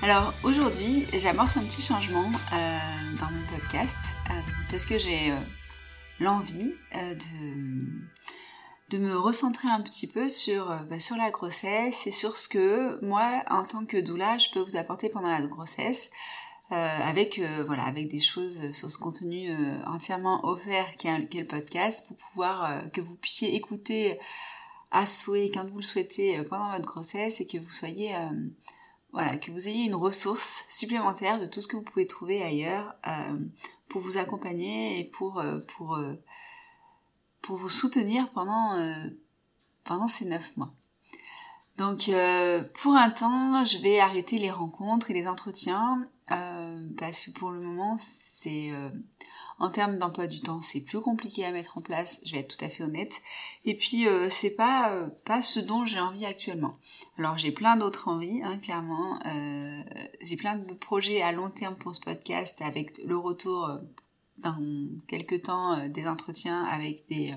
Alors aujourd'hui, j'amorce un petit changement euh, dans mon podcast euh, parce que j'ai euh, l'envie de, de me recentrer un petit peu sur, bah, sur la grossesse et sur ce que moi, en tant que doula, je peux vous apporter pendant la grossesse. avec voilà avec des choses sur ce contenu entièrement offert qui est, qui est, le podcast pour pouvoir que vous puissiez écouter à souhait quand vous le souhaitez pendant votre grossesse et que vous soyez voilà, que vous ayez une ressource supplémentaire de tout ce que vous pouvez trouver ailleurs euh, pour vous accompagner et pour, euh, pour, euh, pour vous soutenir pendant, pendant ces neuf mois. Donc pour un temps, je vais arrêter les rencontres et les entretiens parce que pour le moment, c'est en termes d'emploi du temps, c'est plus compliqué à mettre en place, je vais être tout à fait honnête. Et puis euh, c'est pas euh, ce dont j'ai envie actuellement. Alors j'ai plein d'autres envies, hein, clairement. Euh, j'ai plein de projets à long terme pour ce podcast avec le retour dans quelques temps des entretiens avec des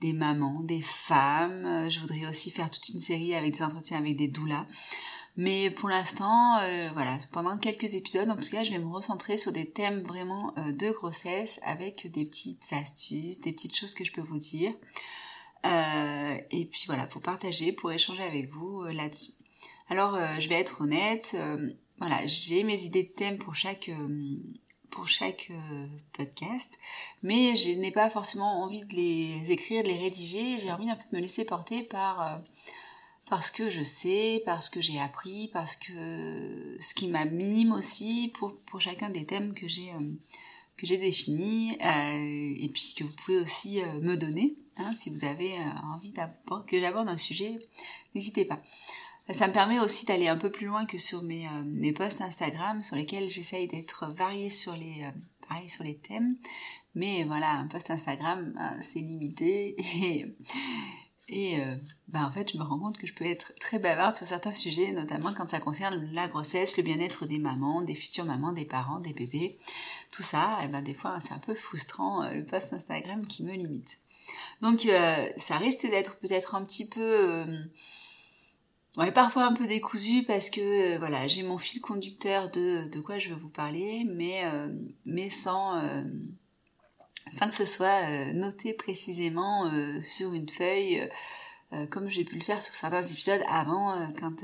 des mamans, des femmes. Je voudrais aussi faire toute une série avec des entretiens avec des doulas. Mais pour l'instant, euh, voilà, pendant quelques épisodes, en tout cas, je vais me recentrer sur des thèmes vraiment euh, de grossesse avec des petites astuces, des petites choses que je peux vous dire. Euh, et puis voilà, pour partager, pour échanger avec vous là-dessus. Alors, je vais être honnête, voilà, j'ai mes idées de thèmes pour chaque pour chaque podcast, mais je n'ai pas forcément envie de les écrire, de les rédiger. J'ai envie un peu de me laisser porter par parce que je sais, parce que j'ai appris, parce que ce qui m'anime aussi pour, pour chacun des thèmes que j'ai euh, définis euh, et puis que vous pouvez aussi euh, me donner hein, si vous avez envie que j'aborde un sujet, n'hésitez pas. Ça me permet aussi d'aller un peu plus loin que sur mes, mes posts Instagram sur lesquels j'essaye d'être variée sur les sur les thèmes. Mais voilà, un post Instagram, c'est limité et, et euh, bah en fait, je me rends compte que je peux être très bavarde sur certains sujets, notamment quand ça concerne la grossesse, le bien-être des mamans, des futures mamans, des parents, des bébés. Tout ça, et eh ben des fois, c'est un peu frustrant euh, le post Instagram qui me limite. Donc, euh, ça risque d'être peut-être un petit peu ouais, parfois un peu décousu parce que voilà, j'ai mon fil conducteur de, de quoi je veux vous parler, mais, mais sans, sans que ce soit noté précisément sur une feuille, comme j'ai pu le faire sur certains épisodes avant, quand,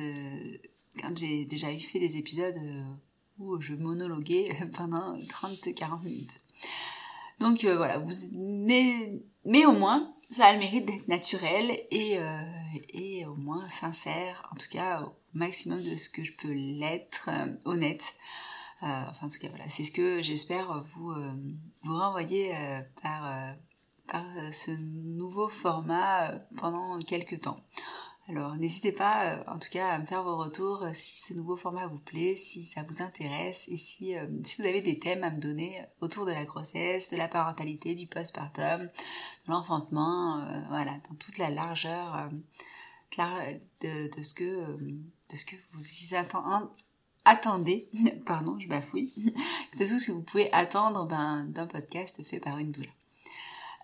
quand j'ai déjà eu fait des épisodes où je monologuais pendant 30-40 minutes. Donc voilà, vous, mais au moins, ça a le mérite d'être naturel et, euh, et au moins sincère, en tout cas au maximum de ce que je peux l'être, euh, honnête. Euh, enfin, en tout cas, voilà, c'est ce que j'espère vous, vous renvoyer par, par ce nouveau format pendant quelques temps. Alors n'hésitez pas euh, en tout cas à me faire vos retours euh, si ce nouveau format vous plaît, si ça vous intéresse et si, euh, si vous avez des thèmes à me donner autour de la grossesse, de la parentalité, du postpartum, de l'enfantement, voilà, dans toute la largeur de, ce que, de ce que vous y attendez, pardon, je bafouille, de tout ce que vous pouvez attendre ben, d'un podcast fait par une doula.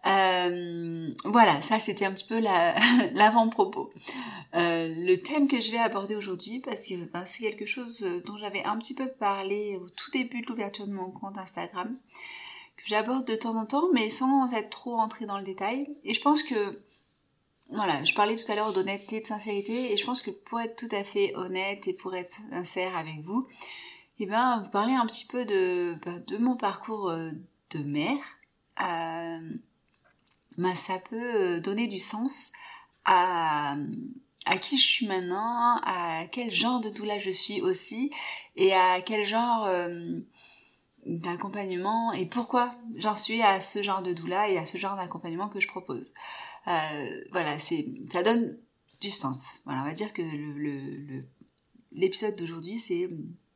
Euh, voilà, ça c'était un petit peu l'avant-propos. euh, le thème que je vais aborder aujourd'hui, parce que ben, c'est quelque chose euh, dont j'avais un petit peu parlé au tout début de l'ouverture de mon compte Instagram, que j'aborde de temps en temps, mais sans être trop entrée dans le détail. Et je pense que, voilà, je parlais tout à l'heure d'honnêteté, de sincérité, et je pense que pour être tout à fait honnête et pour être sincère avec vous, et eh ben, vous parlez un petit peu de, ben, de mon parcours euh, de mère. Bah, ça peut euh, donner du sens à, qui je suis maintenant, à quel genre de doula je suis aussi, et à quel genre d'accompagnement et pourquoi j'en suis à ce genre de doula et à ce genre d'accompagnement que je propose. Euh, voilà, c'est ça donne du sens. Voilà, on va dire que l'épisode d'aujourd'hui, c'est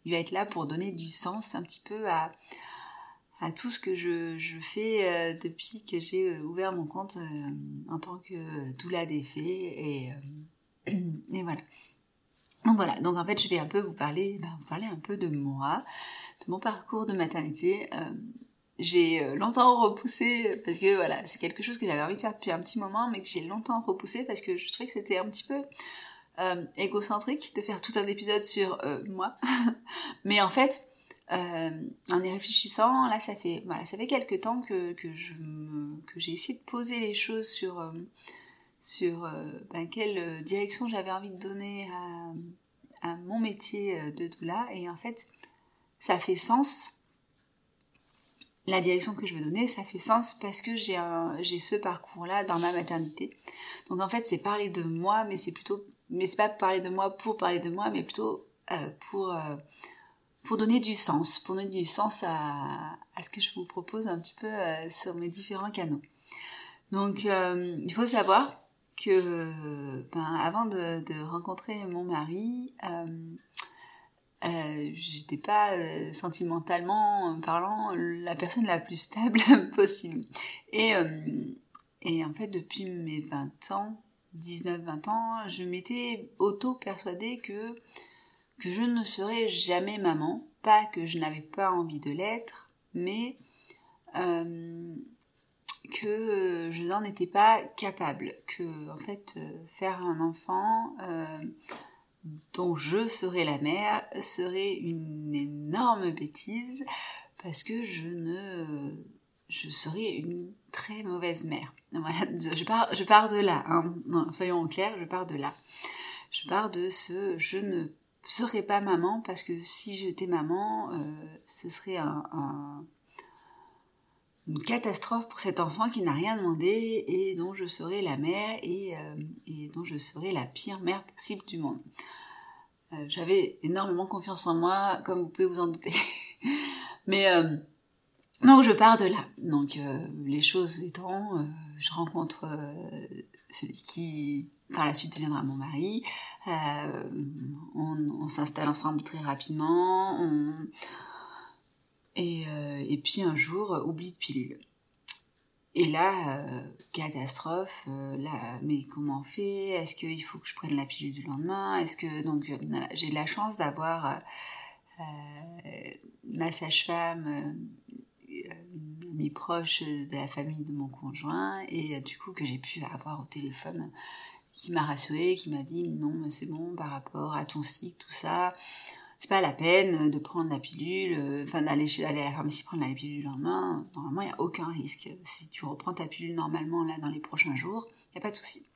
il va être là pour donner du sens un petit peu à tout ce que je, fais euh, depuis que j'ai euh, ouvert mon compte en tant que doula des fées et, et voilà. Donc voilà, donc en fait je vais un peu vous parler, ben, vous parler un peu de moi, de mon parcours de maternité. J'ai longtemps repoussé parce que voilà, c'est quelque chose que j'avais envie de faire depuis un petit moment, mais que j'ai longtemps repoussé parce que je trouvais que c'était un petit peu égocentrique de faire tout un épisode sur moi. mais en fait, euh, en y réfléchissant, là, ça fait, voilà, ça fait quelques temps que, que j'ai essayé de poser les choses sur, euh, sur euh, ben, quelle direction j'avais envie de donner à, à mon métier de doula. Et en fait, ça fait sens. La direction que je veux donner, ça fait sens parce que j'ai j'ai ce parcours-là dans ma maternité. Donc en fait, c'est parler de moi, mais c'est plutôt, mais c'est pas parler de moi pour parler de moi, mais plutôt pour pour donner du sens, pour donner du sens à, à ce que je vous propose un petit peu euh, sur mes différents canaux. Donc, euh, il faut savoir que ben, avant de, rencontrer mon mari, euh, euh, j'étais pas euh, sentimentalement parlant la personne la plus stable possible. Et, et en fait, depuis mes 20 ans, 19-20 ans, je m'étais auto-persuadée que que je ne serais jamais maman, pas que je n'avais pas envie de l'être, mais euh, que je n'en étais pas capable, que en fait euh, faire un enfant euh, dont je serais la mère serait une énorme bêtise parce que je ne je serais une très mauvaise mère. je pars je pars de là, hein. soyons clairs, je pars de là. Je pars de ce je ne serais pas maman parce que si j'étais maman, euh, ce serait un, une catastrophe pour cet enfant qui n'a rien demandé et dont je serais la mère et, euh, dont je serais la pire mère possible du monde. Euh, j'avais énormément confiance en moi, comme vous pouvez vous en douter. Mais donc je pars de là. Donc les choses étant, je rencontre celui qui par la suite deviendra mon mari. Euh, on, s'installe ensemble très rapidement. Et, euh, et, puis un jour, oubli de pilule. Et là, euh, catastrophe, là, mais comment on fait? Est-ce qu'il faut que je prenne la pilule du lendemain? Est-ce que donc j'ai la chance d'avoir ma sage-femme, une amie proche de la famille de mon conjoint, et du coup que j'ai pu avoir au téléphone qui m'a rassurée, qui m'a dit non, c'est bon par rapport à ton cycle, tout ça. Pas la peine de prendre la pilule, euh, enfin d'aller à la pharmacie prendre la pilule le lendemain. Normalement, il n'y a aucun risque. Si tu reprends ta pilule normalement là dans les prochains jours, il n'y a pas de souci.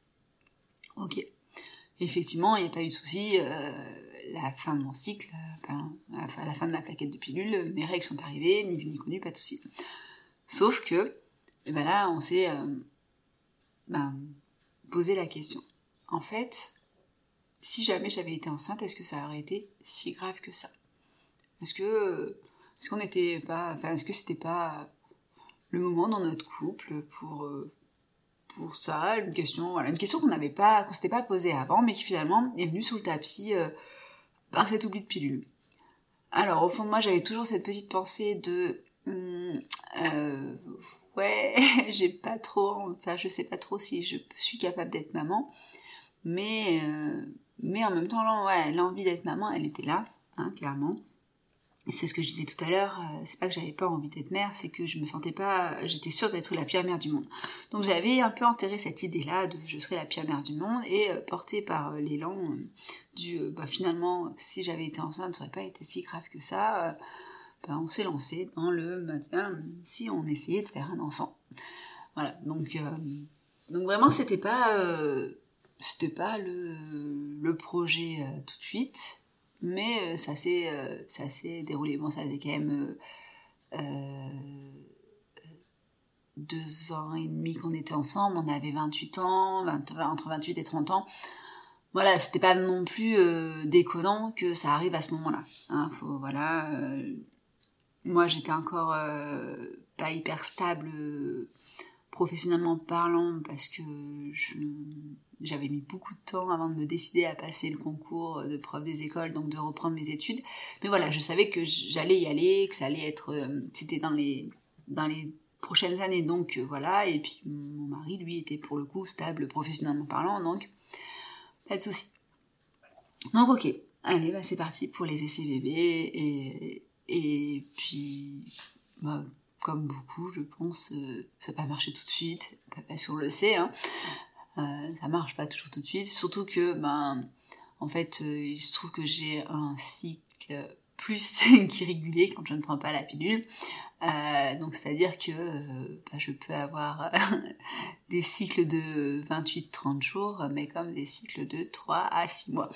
Ok. Effectivement, il n'y a pas eu de souci. Euh, la fin de mon cycle, euh, ben, la fin de ma plaquette de pilule, mes règles sont arrivées, ni vu ni connu, pas de souci. Sauf que, ben là, on s'est ben, posé la question. En fait, si jamais j'avais été enceinte, est-ce que ça aurait été si grave que ça? Est-ce que est-ce qu'on n'était pas, enfin, est-ce que c'était pas le moment dans notre couple pour euh, pour ça, une question, voilà, une question qu'on n'avait pas, qu'on s'était pas posée avant, mais qui finalement est venue sous le tapis euh, par cet oubli de pilule. Alors au fond de moi, j'avais toujours cette petite pensée de hum, euh, ouais, j'ai pas trop, enfin je sais pas trop si je suis capable d'être maman, mais mais en même temps, l'envie d'être maman, elle était là, hein, clairement. Et c'est ce que je disais tout à l'heure, euh, c'est pas que j'avais pas envie d'être mère, c'est que je me sentais pas, j'étais sûre d'être la pire mère du monde. Donc j'avais un peu enterré cette idée-là de je serais la pire mère du monde et euh, portée par euh, l'élan du bah finalement si j'avais été enceinte, ça aurait pas été si grave que ça. Bah, on s'est lancé dans le matin si on essayait de faire un enfant. Voilà, donc donc vraiment c'était pas c'était pas le, le projet euh, tout de suite, mais euh, ça s'est euh, ça s'est déroulé. Bon, ça faisait quand même deux ans et demi qu'on était ensemble. On avait 28 ans, entre 28 et 30 ans. Voilà, c'était pas non plus déconnant que ça arrive à ce moment-là. Hein, voilà, moi j'étais encore pas hyper stable professionnellement parlant parce que j'avais mis beaucoup de temps avant de me décider à passer le concours de prof des écoles, donc de reprendre mes études. Mais voilà, je savais que j'allais y aller, que ça allait être, euh, c'était dans les, dans les prochaines années, donc euh, voilà. Et puis mon mari, lui, était pour le coup stable professionnellement parlant, donc pas de souci. Donc ok, allez, bah, c'est parti pour les essais bébés et, puis bah, comme beaucoup, je pense, euh, ça n'a pas marché tout de suite. Parce qu'on le sait, hein, ça marche pas toujours tout de suite. Surtout que, ben, en fait, euh, il se trouve que j'ai un cycle plus qu'irrégulier quand je ne prends pas la pilule. Euh, donc c'est-à-dire que ben, je peux avoir des cycles de 28-30 jours, mais comme des cycles de 3 à 6 mois.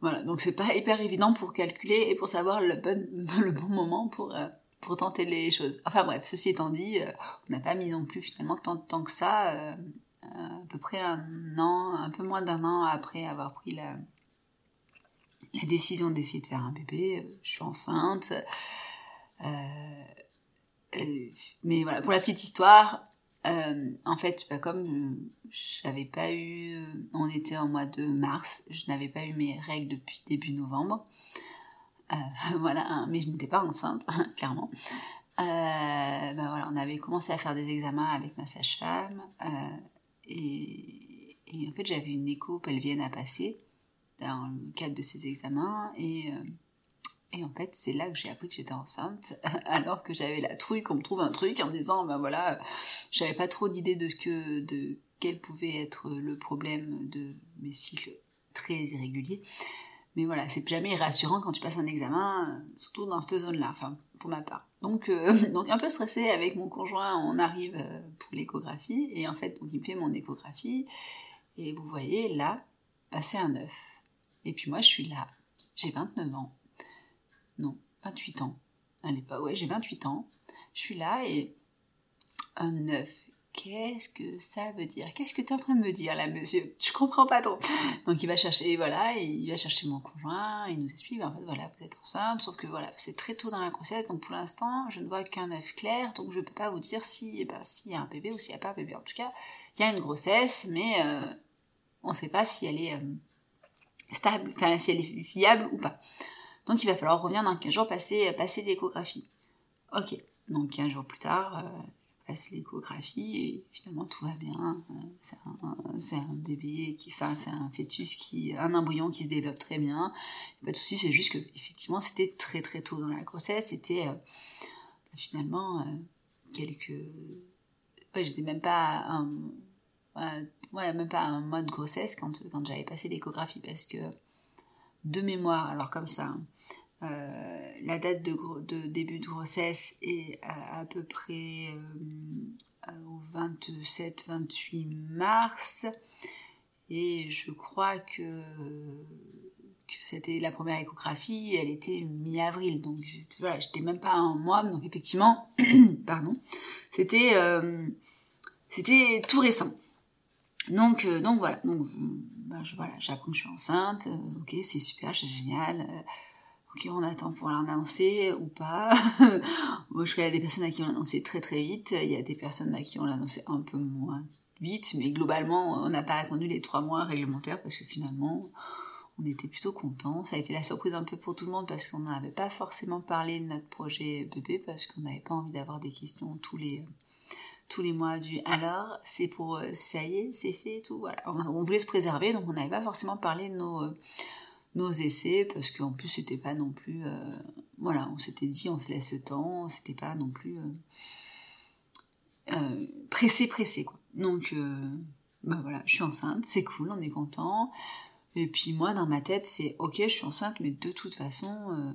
Voilà, donc c'est pas hyper évident pour calculer et pour savoir le bon, le bon moment pour pour tenter les choses. Enfin bref, ceci étant dit, euh, on n'a pas mis non plus finalement tant temps que ça, euh, à peu près un an, un peu moins d'un an après avoir pris la, décision d'essayer de faire un bébé. Euh, je suis enceinte. mais voilà, pour la petite histoire, en fait, bah, comme j'avais pas eu, on était en mois de mars, je n'avais pas eu mes règles depuis début novembre. Euh, voilà, hein, mais je n'étais pas enceinte, clairement. Euh, ben voilà, on avait commencé à faire des examens avec ma sage-femme euh, et, en fait j'avais une écho pelvienne à passer dans le cadre de ces examens et, et en fait c'est là que j'ai appris que j'étais enceinte alors que j'avais la trouille qu'on me trouve un truc en me disant ben voilà j'avais pas trop d'idée de ce que de quel pouvait être le problème de mes cycles très irréguliers mais voilà, c'est jamais rassurant quand tu passes un examen, euh, surtout dans cette zone-là, enfin, pour ma part. Donc, euh, donc un peu stressé avec mon conjoint, on arrive euh, pour l'échographie, et en fait, donc, il me fait mon échographie, et vous voyez, là, passer un œuf. Et puis moi, je suis là, j'ai 29 ans. Non, 28 ans. Allez, pas, ouais, j'ai 28 ans. Je suis là, et un œuf qu'est-ce que ça veut dire? Qu'est-ce que tu es en train de me dire là, monsieur? Je comprends pas trop. Donc il va chercher, voilà, il va chercher mon conjoint, il nous explique, en fait, voilà, vous êtes enceinte, sauf que voilà, c'est très tôt dans la grossesse, donc pour l'instant, je ne vois qu'un œuf clair, donc je peux pas vous dire si, eh ben, s'il y a un bébé ou s'il n'y a pas un bébé. En tout cas, il y a une grossesse, mais euh, on ne sait pas si elle est euh, stable, enfin si elle est viable ou pas. Donc il va falloir revenir dans 15 jours passer, passer l'échographie. Ok, donc 15 jours plus tard, euh, l'échographie et finalement tout va bien. C'est un, bébé qui, enfin, c'est un fœtus qui, un embryon qui se développe très bien. Pas de souci, c'est juste que effectivement c'était très très tôt dans la grossesse. C'était euh, bah, finalement euh, quelques, j'étais même pas ouais, même pas un mois de grossesse quand, quand j'avais passé l'échographie parce que de mémoire, alors comme ça, euh, la date de, début de grossesse est à, peu près euh, au 27-28 mars. Et je crois que, c'était la première échographie, elle était mi-avril, donc voilà, j'étais même pas un mois, donc effectivement, pardon, c'était euh, tout récent. Donc, donc voilà, donc ben, voilà, j'apprends que je suis enceinte, ok, c'est super, c'est génial on attend pour l'annoncer ou pas. Moi, je connais des personnes à qui on l'a annoncé très très vite. Il y a des personnes à qui on l'a annoncé un peu moins vite, mais globalement, on n'a pas attendu les trois mois réglementaires parce que finalement, on était plutôt contents. Ça a été la surprise un peu pour tout le monde parce qu'on n'avait pas forcément parlé de notre projet bébé parce qu'on n'avait pas envie d'avoir des questions tous les tous les mois du alors c'est pour ça y est c'est fait tout on, voulait se préserver donc on n'avait pas forcément parlé de nos nos essais parce qu'en plus c'était pas non plus euh, voilà on s'était dit on se laisse le temps c'était pas non plus euh, euh, pressé pressé quoi. Donc bah voilà je suis enceinte c'est cool on est content. Et puis moi dans ma tête c'est ok je suis enceinte mais de toute façon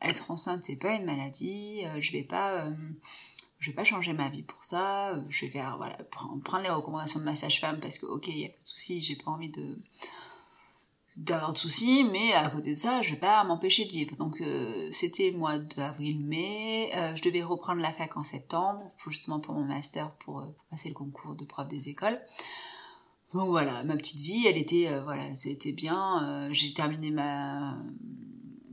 être enceinte c'est pas une maladie je vais pas je vais pas changer ma vie pour ça je vais faire voilà prendre les recommandations de ma sage-femme parce que ok y a pas de souci j'ai pas envie de d'avoir de soucis, mais à côté de ça, je vais pas m'empêcher de vivre. Donc euh, c'était le mois d'avril-mai, euh, je devais reprendre la fac en septembre, justement pour mon master, pour, euh, passer le concours de prof des écoles. Donc voilà, ma petite vie, elle était, voilà, c'était bien. j'ai terminé ma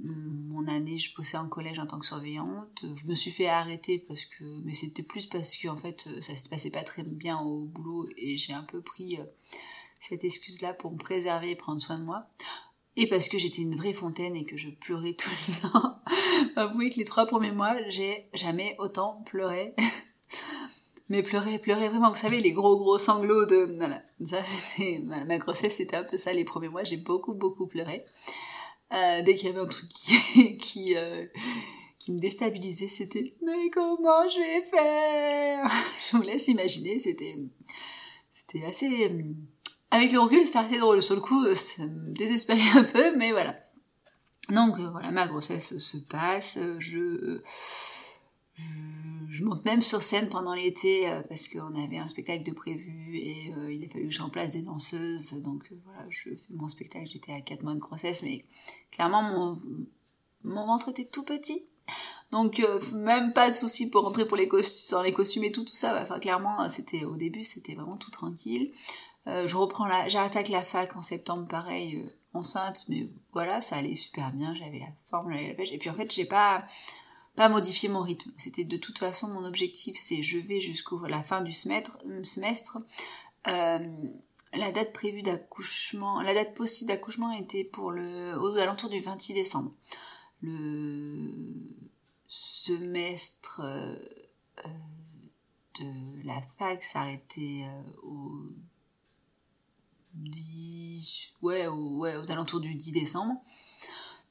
mon année, je bossais en collège en tant que surveillante. Je me suis fait arrêter parce que, mais c'était plus parce que en fait, ça se passait pas très bien au boulot et j'ai un peu pris cette excuse-là pour me préserver et prendre soin de moi. Et parce que j'étais une vraie fontaine et que je pleurais tout le temps. Avouez que les trois premiers mois, j'ai jamais autant pleuré. Mais pleurer, pleurer vraiment, vous savez, les gros gros sanglots de... Voilà, ça c'était... ma grossesse c'était un peu ça les premiers mois, j'ai beaucoup beaucoup pleuré. Euh, dès qu'il y avait un truc qui, euh, qui me déstabilisait, c'était mais comment je vais faire? Je vous laisse imaginer, c'était c'était assez avec le recul, c'était assez drôle. Sur le coup, euh, ça me désespérait un peu, mais voilà. Donc euh, voilà, ma grossesse se passe. Euh, je, monte même sur scène pendant l'été parce qu'on avait un spectacle de prévu et il a fallu que je remplace des danseuses. Donc voilà, je fais mon spectacle. J'étais à 4 mois de grossesse, mais clairement mon, ventre était tout petit. Donc même pas de souci pour rentrer pour les costumes, les costumes et tout, tout ça. Enfin clairement, c'était au début, c'était vraiment tout tranquille. Euh, je reprends la, j'attaque la fac en septembre, pareil, euh, enceinte, mais voilà, ça allait super bien, j'avais la forme, j'avais la pêche. Et puis en fait, j'ai pas pas modifié mon rythme. C'était de toute façon mon objectif, c'est je vais jusqu'au la fin du semestre. Euh, la date prévue d'accouchement, la date possible d'accouchement était pour le aux alentours du 26 décembre. Le semestre de la fac s'arrêtait au 10, ouais, ouais, aux alentours du 10 décembre.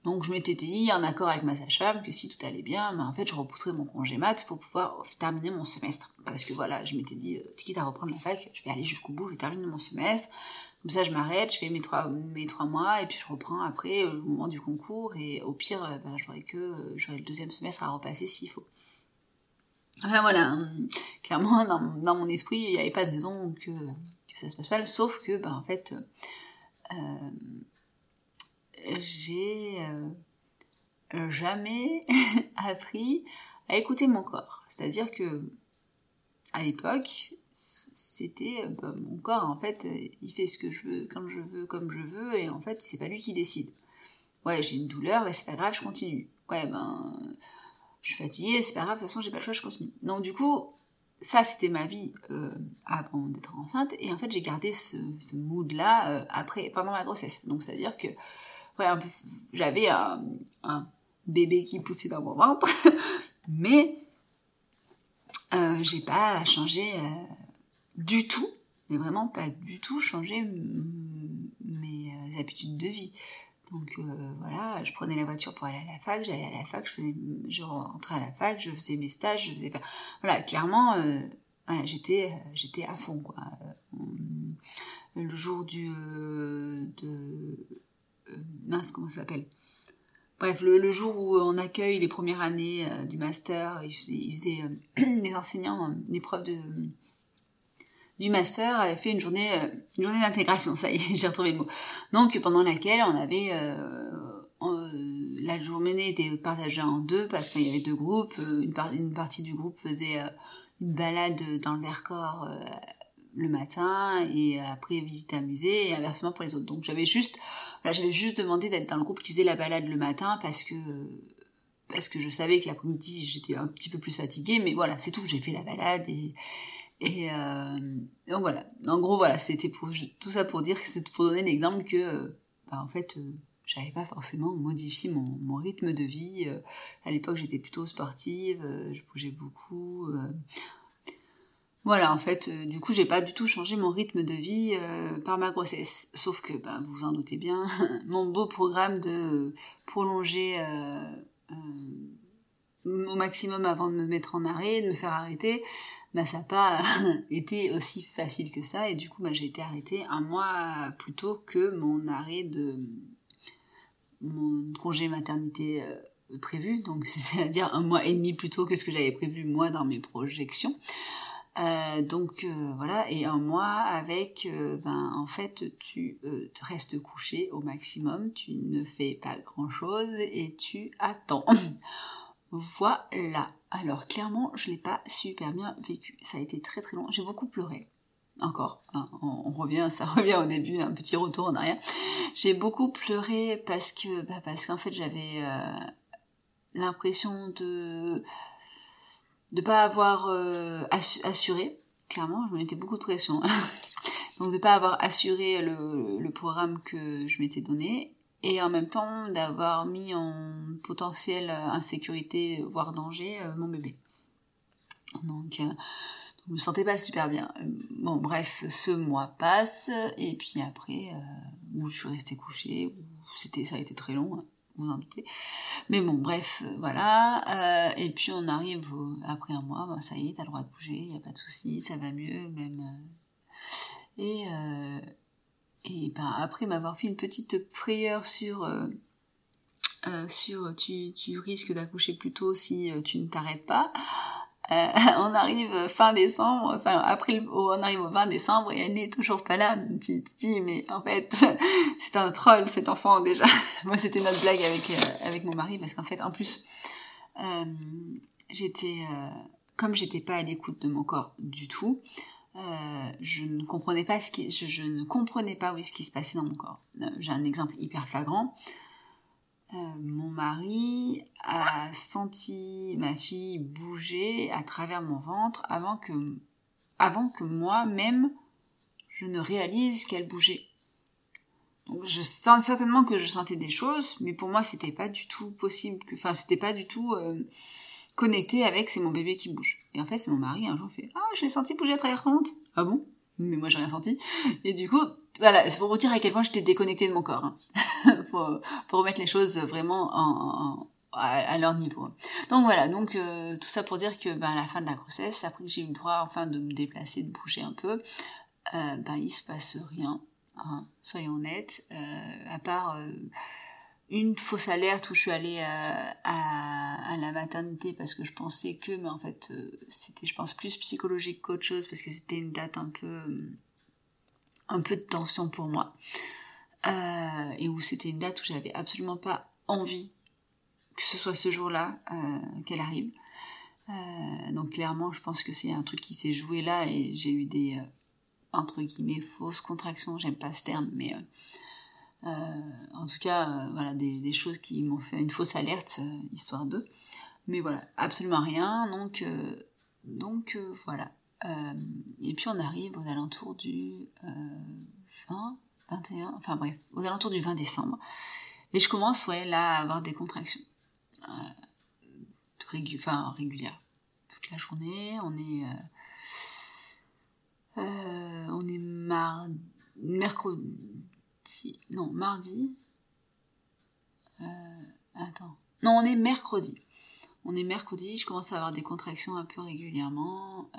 Donc je m'étais dit, en accord avec ma sage-femme, que si tout allait bien, ben, en fait je repousserais mon congé mat pour pouvoir terminer mon semestre. Parce que voilà, je m'étais dit, euh, quitte à reprendre la fac, je vais aller jusqu'au bout, je vais terminer mon semestre. Comme ça je m'arrête, je fais mes trois, mes trois mois et puis je reprends après au moment du concours et au pire, euh, ben, j'aurai que euh, j'aurai le deuxième semestre à repasser s'il faut. Enfin voilà, hum, clairement dans, dans mon esprit, il n'y avait pas de raison que que ça se passe mal, sauf que, bah, en fait, euh, j'ai euh, jamais appris à écouter mon corps. C'est-à-dire que, à l'époque, c'était bah, mon corps, en fait, il fait ce que je veux, quand je veux, comme je veux, et en fait, c'est pas lui qui décide. Ouais, j'ai une douleur, mais c'est pas grave, je continue. Ouais, ben, je suis fatiguée, c'est pas grave, de toute façon, j'ai pas le choix, je continue. Donc, du coup, ça, c'était ma vie euh, avant d'être enceinte. Et en fait, j'ai gardé ce, mood-là euh, après, pendant ma grossesse. Donc, c'est-à-dire que ouais, j'avais un, bébé qui poussait dans mon ventre, mais euh, j'ai pas changé du tout, mais vraiment pas du tout changé mes habitudes de vie. Donc euh, voilà, je prenais la voiture pour aller à la fac, j'allais à la fac, je faisais, je rentrais à la fac, je faisais mes stages, je faisais, voilà, clairement, euh, j'étais, j'étais à fond quoi. le jour du de mince comment ça s'appelle? Bref, le, jour où on accueille les premières années du master, ils faisaient, les enseignants l'épreuve de du master avait fait une journée, une journée d'intégration, ça y est, j'ai retrouvé le mot. Donc pendant laquelle on avait la journée était partagée en deux parce qu'il y avait deux groupes. Une, partie du groupe faisait une balade dans le Vercors euh, le matin et après visiter un musée et inversement pour les autres. Donc j'avais juste, j'avais juste demandé d'être dans le groupe qui faisait la balade le matin parce que parce que je savais que l'après-midi j'étais un petit peu plus fatiguée, mais voilà, c'est tout. J'ai fait la balade et et euh, donc voilà. En gros voilà, c'était pour tout ça pour dire c'était pour donner l'exemple que bah, en fait euh, j'avais pas forcément modifié mon, mon rythme de vie. Euh, à l'époque, j'étais plutôt sportive, euh, je bougeais beaucoup. Euh. Voilà, en fait, du coup, j'ai pas du tout changé mon rythme de vie par ma grossesse. Sauf que, bah, vous vous en doutez bien, mon beau programme de prolonger au maximum avant de me mettre en arrêt, de me faire arrêter, bah, ça n'a pas été aussi facile que ça. Et du coup, bah, j'ai été arrêtée un mois plus tôt que mon arrêt de mon congé maternité euh, prévu, donc c'est-à-dire un mois et demi plus tôt que ce que j'avais prévu moi dans mes projections. Euh, donc euh, voilà, et un mois avec, ben en fait tu te restes couché au maximum, tu ne fais pas grand chose et tu attends. voilà. Alors clairement, je l'ai pas super bien vécu. Ça a été très très long. J'ai beaucoup pleuré encore, hein, on, revient, ça revient au début, un petit retour en arrière. J'ai beaucoup pleuré parce que, bah, parce qu'en fait, j'avais euh, l'impression de de pas avoir euh, assuré. Clairement, je me mettais beaucoup de pression. Donc de pas avoir assuré le programme que je m'étais donné et en même temps d'avoir mis en potentielle insécurité, voire danger, euh, mon bébé. Donc je me sentais pas super bien. Bon, bref, ce mois passe, et puis après, euh, où je suis restée couchée, c'était, ça a été très long, hein, vous en doutez. Mais bon, bref, euh, voilà. Euh, et puis on arrive après un mois, ça y est, t'as le droit de bouger, y a pas de souci, ça va mieux, même. et et ben après m'avoir fait une petite frayeur sur sur tu, tu risques d'accoucher plus tôt si tu ne t'arrêtes pas. Euh, on arrive fin décembre, enfin après on arrive au 20 décembre et elle n'est toujours pas là. Tu te dis mais en fait c'est un troll cet enfant déjà. Moi c'était notre blague avec euh, mon mari parce qu'en fait en plus euh, j'étais comme j'étais pas à l'écoute de mon corps du tout, je ne comprenais pas ce qui je, ne comprenais pas ce qui se passait dans mon corps. J'ai un exemple hyper flagrant. Euh, mon mari a senti ma fille bouger à travers mon ventre avant que, avant que moi-même je ne réalise qu'elle bougeait. Donc je sens certainement que je sentais des choses, mais pour moi c'était pas du tout possible, enfin c'était pas du tout euh, connecté avec c'est mon bébé qui bouge. Et en fait c'est mon mari un jour fait ah je l'ai senti bouger à travers son ventre. Ah bon? Mais moi j'ai rien senti. Et du coup, voilà, c'est pour vous dire à quel point j'étais déconnectée de mon corps. Hein. pour, remettre les choses vraiment en, à, leur niveau. Donc voilà, donc euh, tout ça pour dire que ben, à la fin de la grossesse, après que j'ai eu le droit enfin de me déplacer, de bouger un peu, euh, ben il se passe rien. Hein, soyons honnêtes, euh, à part euh, une fausse alerte où je suis allée à, à, la maternité parce que je pensais que, mais en fait c'était je pense plus psychologique qu'autre chose parce que c'était une date un peu un peu de tension pour moi. Euh, et où c'était une date où j'avais absolument pas envie que ce soit ce jour-là euh, qu'elle arrive. Euh, donc clairement, je pense que c'est un truc qui s'est joué là et j'ai eu des entre guillemets fausses contractions. J'aime pas ce terme, mais en tout cas, voilà des, des, choses qui m'ont fait une fausse alerte, histoire d'eux. Mais voilà, absolument rien. Donc donc voilà. et puis on arrive aux alentours du 20 21, enfin bref, aux alentours du 20 décembre. Et je commence, ouais, là, à avoir des contractions. Euh, enfin, régulières. Toute la journée, on est... Euh, euh, on est mardi... Mercredi... Non, mardi... attends. Non, on est mercredi. On est mercredi, je commence à avoir des contractions un peu régulièrement.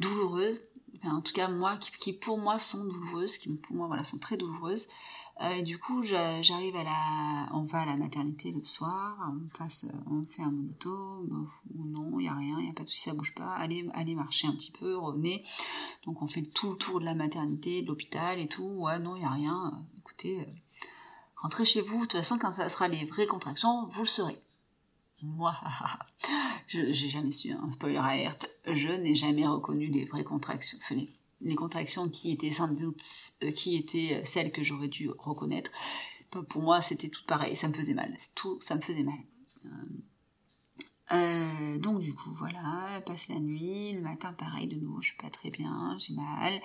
douloureuses. Enfin, en tout cas, moi, qui, pour moi sont douloureuses, qui pour moi voilà, sont très douloureuses. Euh, du coup, j'arrive à la, on va à la maternité le soir, on passe, on fait un monito, ou non, il y a rien, il y a pas de souci, ça bouge pas. Allez, allez marcher un petit peu, revenez. Donc on fait tout le tour de la maternité, de l'hôpital et tout. Ouais, non, il y a rien. Écoutez, rentrez chez vous. De toute façon, quand ça sera les vraies contractions, vous le saurez. Moi, je j'ai jamais su, un spoiler alerte, je n'ai jamais reconnu les vraies contractions, les, contractions qui étaient sans doute, euh, étaient celles que j'aurais dû reconnaître. Pour moi, c'était tout pareil, ça me faisait mal, ça me faisait mal. Euh, euh, donc du coup, voilà, passe la nuit, le matin pareil, de nouveau, je suis pas très bien, j'ai mal.